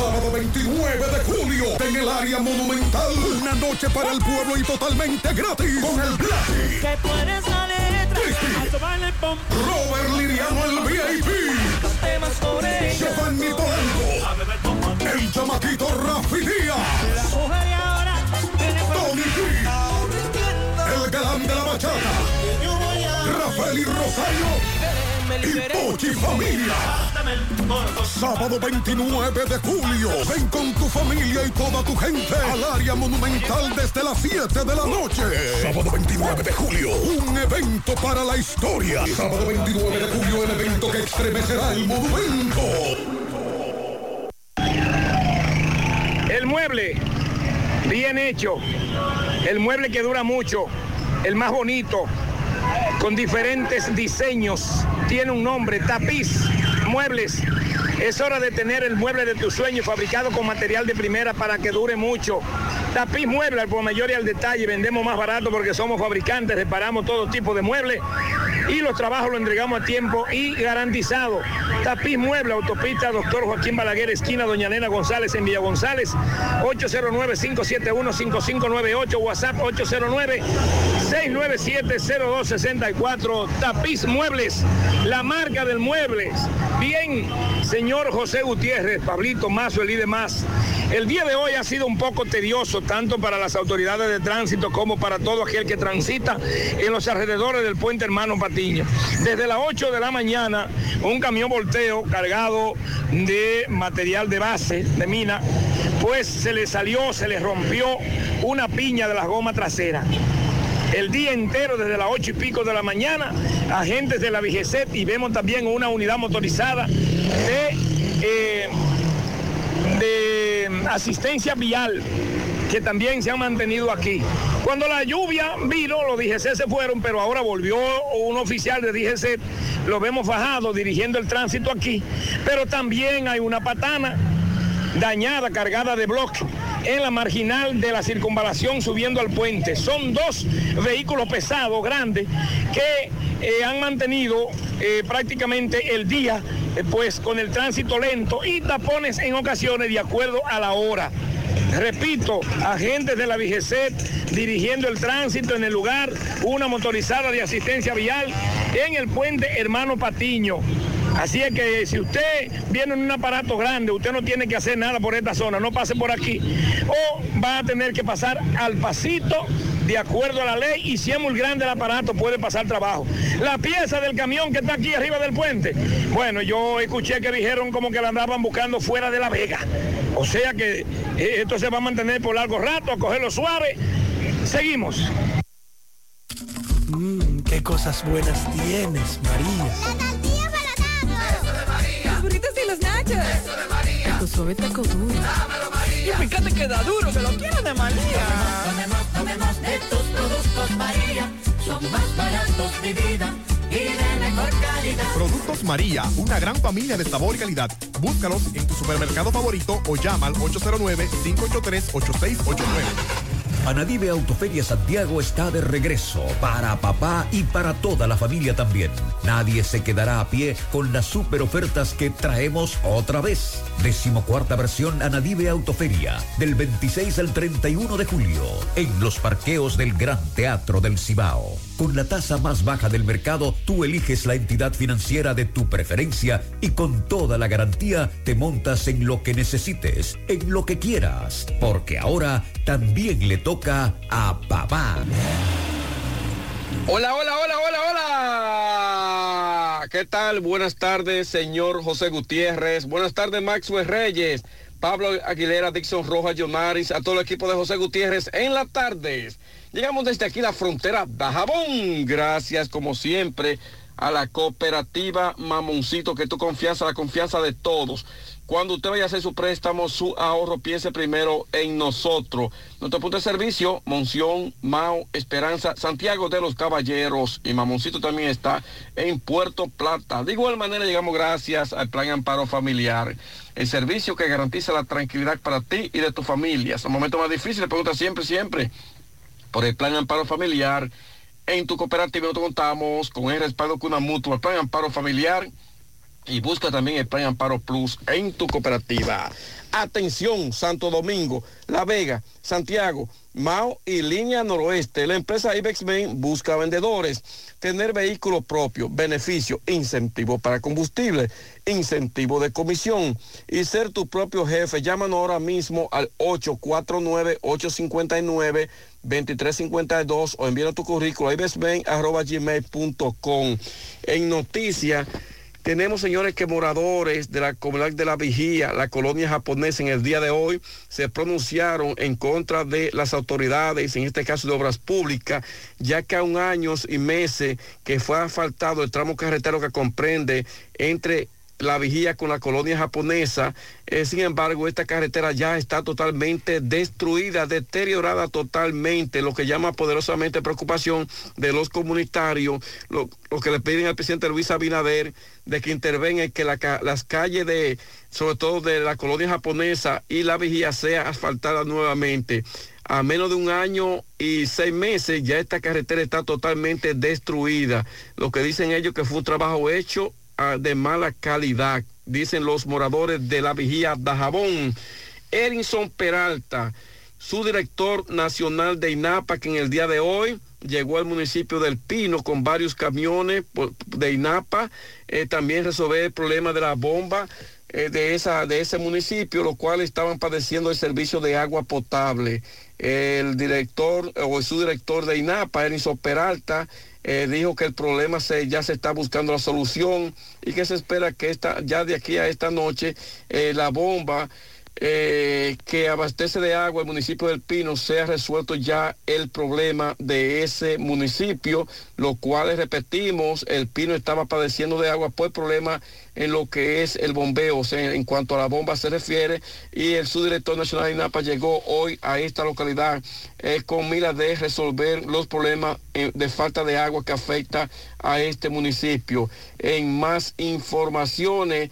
sábado 29 de julio, en el área monumental, una noche para el pueblo y totalmente gratis con el Black. Que tú eres la letra, pom. Robert Liriano el VIP, temas. Giovanni Polanco, el chamaquito Rafi Díaz, Tony G, el galán de la bachata, Rafael y Rosario y Pochi Familia. Sábado 29 de julio, ven con tu familia y toda tu gente al área monumental desde las 7 de la noche. Sábado 29 de julio, un evento para la historia. Sábado 29 de julio, el evento que estremecerá el monumento. El mueble, bien hecho. El mueble que dura mucho. El más bonito. Con diferentes diseños. Tiene un nombre, tapiz, muebles. Es hora de tener el mueble de tu sueño fabricado con material de primera para que dure mucho. Tapiz Mueble, por mayor y al detalle, vendemos más barato porque somos fabricantes, reparamos todo tipo de muebles y los trabajos los entregamos a tiempo y garantizado. Tapiz Mueble, autopista Doctor Joaquín Balaguer, esquina Doña Nena González en Villa González, 809-571-5598, WhatsApp 809-697-0264, Tapiz Muebles, la marca del muebles. Bien, señor José Gutiérrez, Pablito Mazo, el y demás. El día de hoy ha sido un poco tedioso, tanto para las autoridades de tránsito como para todo aquel que transita en los alrededores del puente Hermano Patiño. Desde las 8 de la mañana, un camión volteo cargado de material de base, de mina, pues se le salió, se le rompió una piña de las gomas traseras el día entero desde las ocho y pico de la mañana, agentes de la VGCET y vemos también una unidad motorizada de, eh, de asistencia vial que también se han mantenido aquí. Cuando la lluvia vino, los DGC se fueron, pero ahora volvió un oficial de DGC, lo vemos fajado dirigiendo el tránsito aquí, pero también hay una patana dañada, cargada de bloque en la marginal de la circunvalación subiendo al puente. Son dos vehículos pesados, grandes, que eh, han mantenido eh, prácticamente el día eh, pues con el tránsito lento y tapones en ocasiones de acuerdo a la hora. Repito, agentes de la VGC dirigiendo el tránsito en el lugar, una motorizada de asistencia vial en el puente Hermano Patiño. Así es que si usted viene en un aparato grande, usted no tiene que hacer nada por esta zona, no pase por aquí. O va a tener que pasar al pasito de acuerdo a la ley y si es muy grande el aparato puede pasar trabajo. La pieza del camión que está aquí arriba del puente, bueno, yo escuché que dijeron como que la andaban buscando fuera de La Vega. O sea que eh, esto se va a mantener por largo rato, a cogerlo suave. Seguimos. Mmm, qué cosas buenas tienes, María. Eso de María. Tu suave taco duro. Dámelo, María. Y fíjate que da duro, que lo quiero de María. Tomemos, tomemos de tus productos, María. Son más baratos de vida y de mejor calidad. Productos María, una gran familia de sabor y calidad. Búscalos en tu supermercado favorito o llama al 809-583-8689. Anadive Autoferia Santiago está de regreso para papá y para toda la familia también. Nadie se quedará a pie con las super ofertas que traemos otra vez. Decimocuarta versión Anadive Autoferia, del 26 al 31 de julio, en los parqueos del Gran Teatro del Cibao. Con la tasa más baja del mercado, tú eliges la entidad financiera de tu preferencia y con toda la garantía te montas en lo que necesites, en lo que quieras, porque ahora también le toca a papá. Hola, hola, hola, hola, hola. ¿Qué tal? Buenas tardes, señor José Gutiérrez. Buenas tardes, Maxwell Reyes, Pablo Aguilera, Dixon Rojas, Jonaris, a todo el equipo de José Gutiérrez en las tardes. Llegamos desde aquí la frontera Dajabón. Gracias, como siempre, a la cooperativa Mamoncito, que tu confianza, la confianza de todos. Cuando usted vaya a hacer su préstamo, su ahorro, piense primero en nosotros. Nuestro punto de servicio, Monción, Mao, Esperanza, Santiago de los Caballeros y Mamoncito también está en Puerto Plata. De igual manera llegamos gracias al Plan Amparo Familiar, el servicio que garantiza la tranquilidad para ti y de tu familia. Es un momento más difícil, pregunta siempre, siempre, por el Plan Amparo Familiar. En tu cooperativa nosotros contamos con el respaldo con una mutua, Plan Amparo Familiar y busca también el Plan Amparo Plus en tu cooperativa. Atención, Santo Domingo, La Vega, Santiago, Mao y Línea Noroeste. La empresa Ibex busca vendedores. Tener vehículo propio, beneficio, incentivo para combustible, incentivo de comisión y ser tu propio jefe. Llámanos ahora mismo al 849-859-2352 o envíanos tu currículo a. En noticias. Tenemos, señores, que moradores de la comunidad de la Vigía, la colonia japonesa, en el día de hoy se pronunciaron en contra de las autoridades, en este caso de obras públicas, ya que a un años y meses que fue asfaltado el tramo carretero que comprende entre la vigía con la colonia japonesa. Eh, sin embargo, esta carretera ya está totalmente destruida, deteriorada totalmente, lo que llama poderosamente preocupación de los comunitarios, lo, que le piden al presidente Luis Abinader de que intervenga en que las calles de, sobre todo de la colonia japonesa y la vigía sea asfaltada nuevamente. A menos de un año y seis meses ya esta carretera está totalmente destruida. Lo que dicen ellos que fue un trabajo hecho ah, de mala calidad, dicen los moradores de la vigía Dajabón. Erinson Peralta, su director nacional de INAPA, que en el día de hoy llegó al municipio del Pino con varios camiones de INAPA, eh, también resolver el problema de la bomba eh, de, esa, de ese municipio, los cuales estaban padeciendo el servicio de agua potable. El director o su director de INAPA, Erinson Peralta, eh, dijo que el problema se, ya se está buscando la solución y que se espera que esta, ya de aquí a esta noche eh, la bomba eh, que abastece de agua el municipio del Pino sea resuelto ya el problema de ese municipio, lo cual repetimos, el Pino estaba padeciendo de agua por problema en lo que es el bombeo, o sea, en cuanto a la bomba se refiere, y el subdirector nacional de INAPA llegó hoy a esta localidad eh, con mira de resolver los problemas eh, de falta de agua que afecta a este municipio. En más informaciones,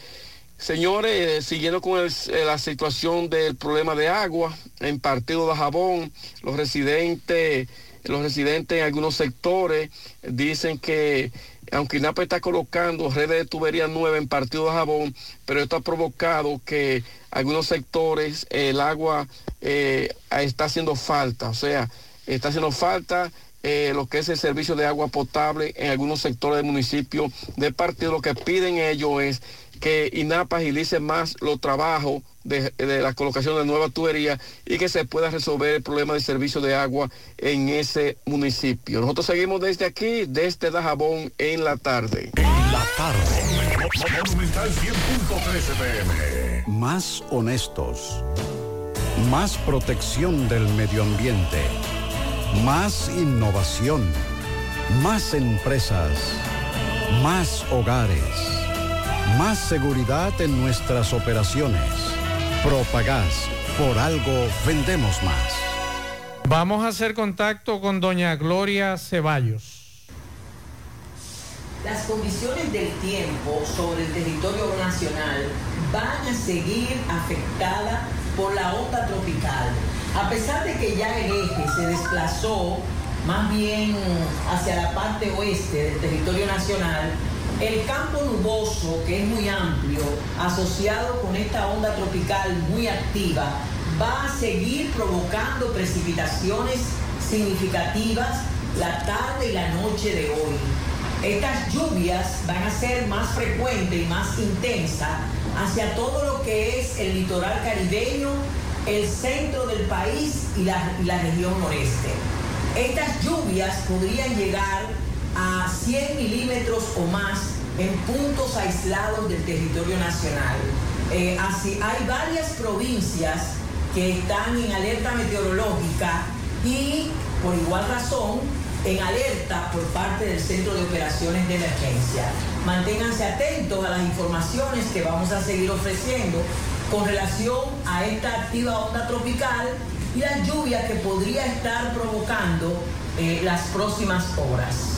Señores, siguiendo con eh, la situación del problema de agua en Partido de Jabón, los residentes, los residentes en algunos sectores dicen que aunque INAPA está colocando redes de tubería nueva en Partido de Jabón, pero esto ha provocado que algunos sectores el agua eh, está haciendo falta, o sea, está haciendo falta eh, lo que es el servicio de agua potable en algunos sectores del municipio del partido. Lo que piden ellos es que INAPA agilice más los trabajos de, la colocación de nuevas tuberías y que se pueda resolver el problema del servicio de agua en ese municipio. Nosotros seguimos desde aquí, desde Dajabón, en la tarde. La tarde. Monumental 100.13 pm. Más honestos. Más protección del medio ambiente. Más innovación. Más empresas. Más hogares. Más seguridad en nuestras operaciones. Propagás. Por algo vendemos más. Vamos a hacer contacto con doña Gloria Ceballos. Las condiciones del tiempo sobre el territorio nacional van a seguir afectadas por la onda tropical. A pesar de que ya el eje se desplazó más bien hacia la parte oeste del territorio nacional, el campo nuboso, que es muy amplio, asociado con esta onda tropical muy activa, va a seguir provocando precipitaciones significativas la tarde y la noche de hoy. Estas lluvias van a ser más frecuentes y más intensas hacia todo lo que es el litoral caribeño, el centro del país y la, y la región noreste. Estas lluvias podrían llegar a 100 milímetros o más en puntos aislados del territorio nacional. Eh, así, hay varias provincias que están en alerta meteorológica y por igual razón en alerta por parte del Centro de Operaciones de Emergencia. Manténganse atentos a las informaciones que vamos a seguir ofreciendo con relación a esta activa onda tropical y las lluvias que podría estar provocando eh, las próximas horas.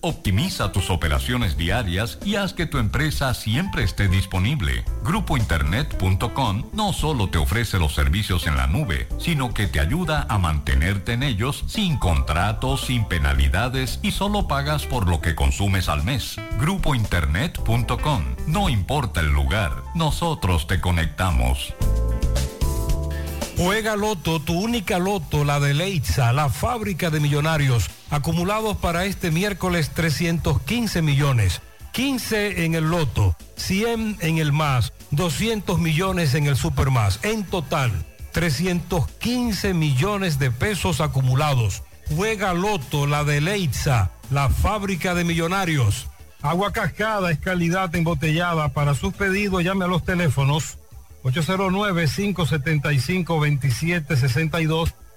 Optimiza tus operaciones diarias y haz que tu empresa siempre esté disponible. Grupointernet.com no solo te ofrece los servicios en la nube, sino que te ayuda a mantenerte en ellos sin contratos, sin penalidades y solo pagas por lo que consumes al mes. Grupointernet.com. No importa el lugar, nosotros te conectamos. Juega Loto, tu única Loto, la de Leitza, la fábrica de millonarios, acumulados para este miércoles 315 millones, 15 en el Loto, 100 en el más, 200 millones en el Super más. En total, 315 millones de pesos acumulados. Juega Loto, la de Leitza, la fábrica de millonarios. Agua cascada es calidad embotellada. Para sus pedidos llame a los teléfonos 809-575-2762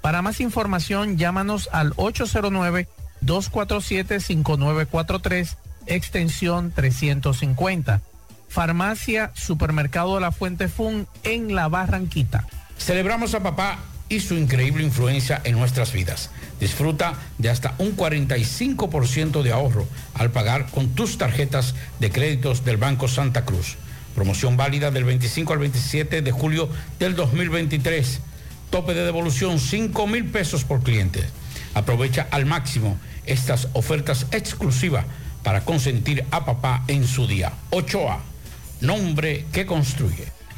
Para más información, llámanos al 809-247-5943, extensión 350. Farmacia Supermercado de la Fuente Fun en La Barranquita. Celebramos a papá y su increíble influencia en nuestras vidas. Disfruta de hasta un 45% de ahorro al pagar con tus tarjetas de créditos del Banco Santa Cruz. Promoción válida del 25 al 27 de julio del 2023. Tope de devolución 5 mil pesos por cliente. Aprovecha al máximo estas ofertas exclusivas para consentir a papá en su día. 8A, nombre que construye.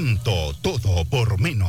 Encanto. Todo por menos.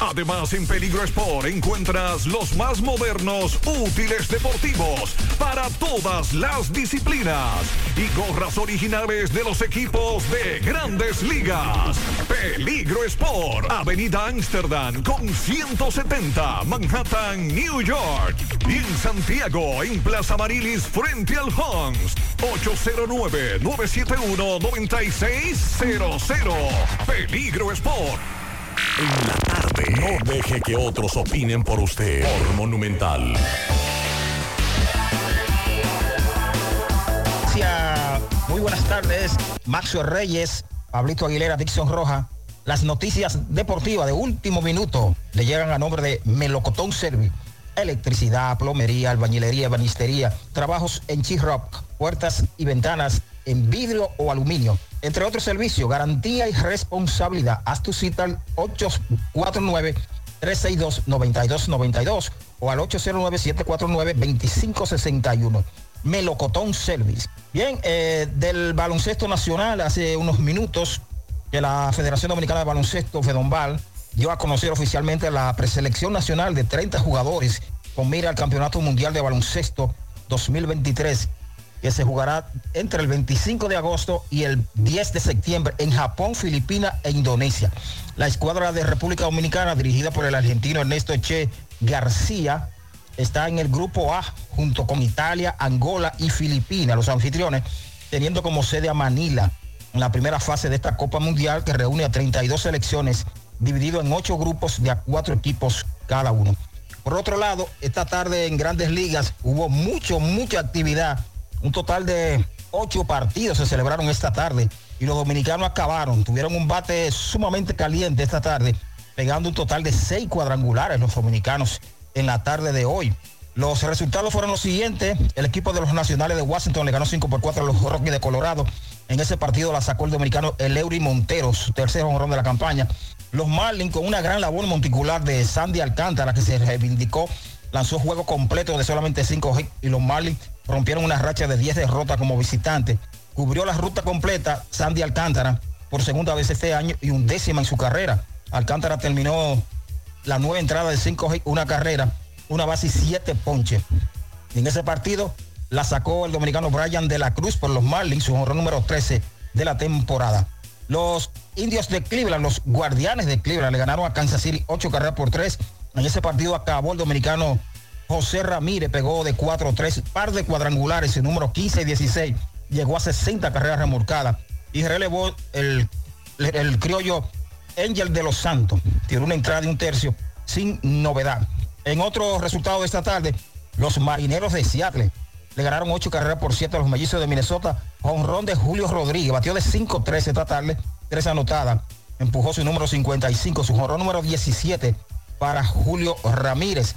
Además, en Peligro Sport encuentras los más modernos útiles deportivos para todas las disciplinas y gorras originales de los equipos de grandes ligas. Peligro Sport, Avenida Amsterdam con 170, Manhattan, New York. Y en Santiago, en Plaza Marilis, frente al Hans, 809-971-9600. Peligro Sport. En la tarde. No deje que otros opinen por usted. Por Monumental. Muy buenas tardes. Maxio Reyes, Pablito Aguilera, Dixon Roja. Las noticias deportivas de último minuto le llegan a nombre de Melocotón Servi. Electricidad, plomería, albañilería, banistería, trabajos en Rock, puertas y ventanas en vidrio o aluminio. Entre otros servicios, garantía y responsabilidad. Haz tu cita al 849-362-9292 o al 809-749-2561. Melocotón Service. Bien, eh, del baloncesto nacional, hace unos minutos que la Federación Dominicana de Baloncesto, Fedombal, dio a conocer oficialmente la preselección nacional de 30 jugadores con mira al Campeonato Mundial de Baloncesto 2023 que se jugará entre el 25 de agosto y el 10 de septiembre en Japón, Filipinas e Indonesia. La escuadra de República Dominicana, dirigida por el argentino Ernesto Che García, está en el grupo A junto con Italia, Angola y Filipinas, los anfitriones, teniendo como sede a Manila en la primera fase de esta Copa Mundial que reúne a 32 selecciones dividido en ocho grupos de a cuatro equipos cada uno. Por otro lado, esta tarde en grandes ligas hubo mucho, mucha actividad. Un total de ocho partidos se celebraron esta tarde y los dominicanos acabaron. Tuvieron un bate sumamente caliente esta tarde, pegando un total de seis cuadrangulares los dominicanos en la tarde de hoy. Los resultados fueron los siguientes. El equipo de los nacionales de Washington le ganó 5 por 4 a los Rockies de Colorado. En ese partido la sacó el dominicano Eleury Montero, su tercer honrón de la campaña. Los Marlins con una gran labor monticular de Sandy Alcántara que se reivindicó, lanzó juego completo de solamente 5 hits y los Marlins rompieron una racha de 10 derrotas como visitante. Cubrió la ruta completa Sandy Alcántara por segunda vez este año y un décima en su carrera. Alcántara terminó la nueva entrada de 5 hits, una carrera, una base y 7 ponches. En ese partido la sacó el dominicano Brian de la Cruz por los Marlins, su honor número 13 de la temporada. Los indios de Cleveland, los guardianes de Cleveland, le ganaron a Kansas City 8 carreras por 3. En ese partido acabó el dominicano José Ramírez, pegó de 4-3, par de cuadrangulares, el número 15 y 16. Llegó a 60 carreras remolcadas y relevó el, el criollo Angel de los Santos. Tiró una entrada de un tercio sin novedad. En otro resultado de esta tarde, los marineros de Seattle le ganaron 8 carreras por 7 a los mellizos de Minnesota. Honrón de Julio Rodríguez, batió de 5-3 esta tarde, 3 anotadas. Empujó su número 55, su honrón número 17 para Julio Ramírez.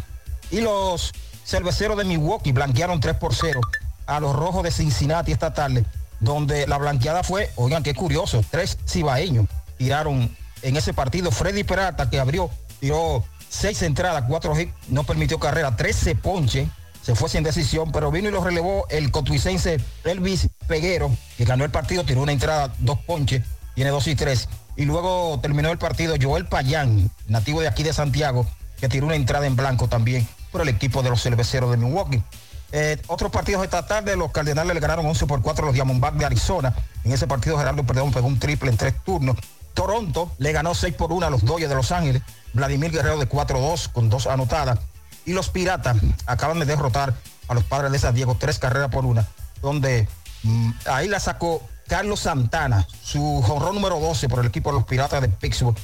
Y los cerveceros de Milwaukee blanquearon 3 por 0 a los rojos de Cincinnati esta tarde, donde la blanqueada fue, oigan qué curioso, tres cibaeños tiraron en ese partido. Freddy Peralta, que abrió, tiró seis entradas, cuatro hits, no permitió carrera, 13 ponche, se fue sin decisión, pero vino y lo relevó el cotuicense Elvis Peguero, que ganó el partido, tiró una entrada, dos ponches, tiene dos y tres. Y luego terminó el partido Joel Payán, nativo de aquí de Santiago, que tiró una entrada en blanco también por el equipo de los cerveceros de Milwaukee. Eh, otros partidos esta tarde, los Cardenales le ganaron 11 por 4 a los Diamondbacks de Arizona. En ese partido Gerardo Perdón pegó un triple en tres turnos. Toronto le ganó 6 por 1 a los Dodgers de Los Ángeles. Vladimir Guerrero de 4-2 con dos anotadas. Y los Piratas acaban de derrotar a los Padres de San Diego tres carreras por una, donde mm, ahí la sacó Carlos Santana, su jorrón número 12 por el equipo de los Piratas de Pittsburgh.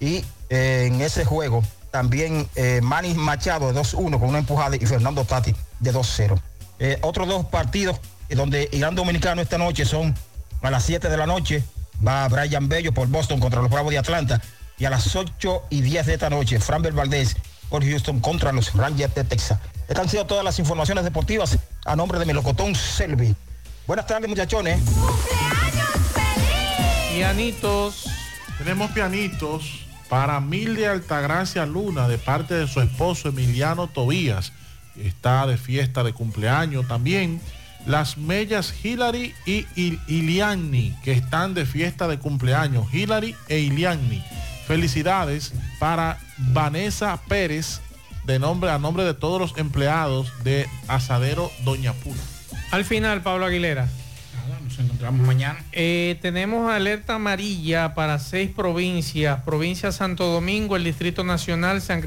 Y eh, en ese juego también eh, Manny Machado de 2-1 con una empujada y Fernando Tati de 2-0. Eh, otros dos partidos donde Irán Dominicano esta noche son a las 7 de la noche. Va Brian Bello por Boston contra los Bravos de Atlanta. Y a las 8 y 10 de esta noche, Franbel Valdés por Houston contra los Rangers de Texas. Estas han sido todas las informaciones deportivas a nombre de Melocotón Selvi. Buenas tardes, muchachones. Pianitos. Tenemos pianitos para Mil de Altagracia Luna de parte de su esposo Emiliano Tobías. Está de fiesta de cumpleaños también. Las mellas Hilary y Il- Iliani que están de fiesta de cumpleaños. Hilary e Iliani. Felicidades para Vanessa Pérez de nombre a nombre de todos los empleados de Asadero Doña Pula. Al final, Pablo Aguilera. Nos encontramos mañana. Eh, tenemos alerta amarilla para seis provincias. Provincia Santo Domingo, el Distrito Nacional, San Cristóbal.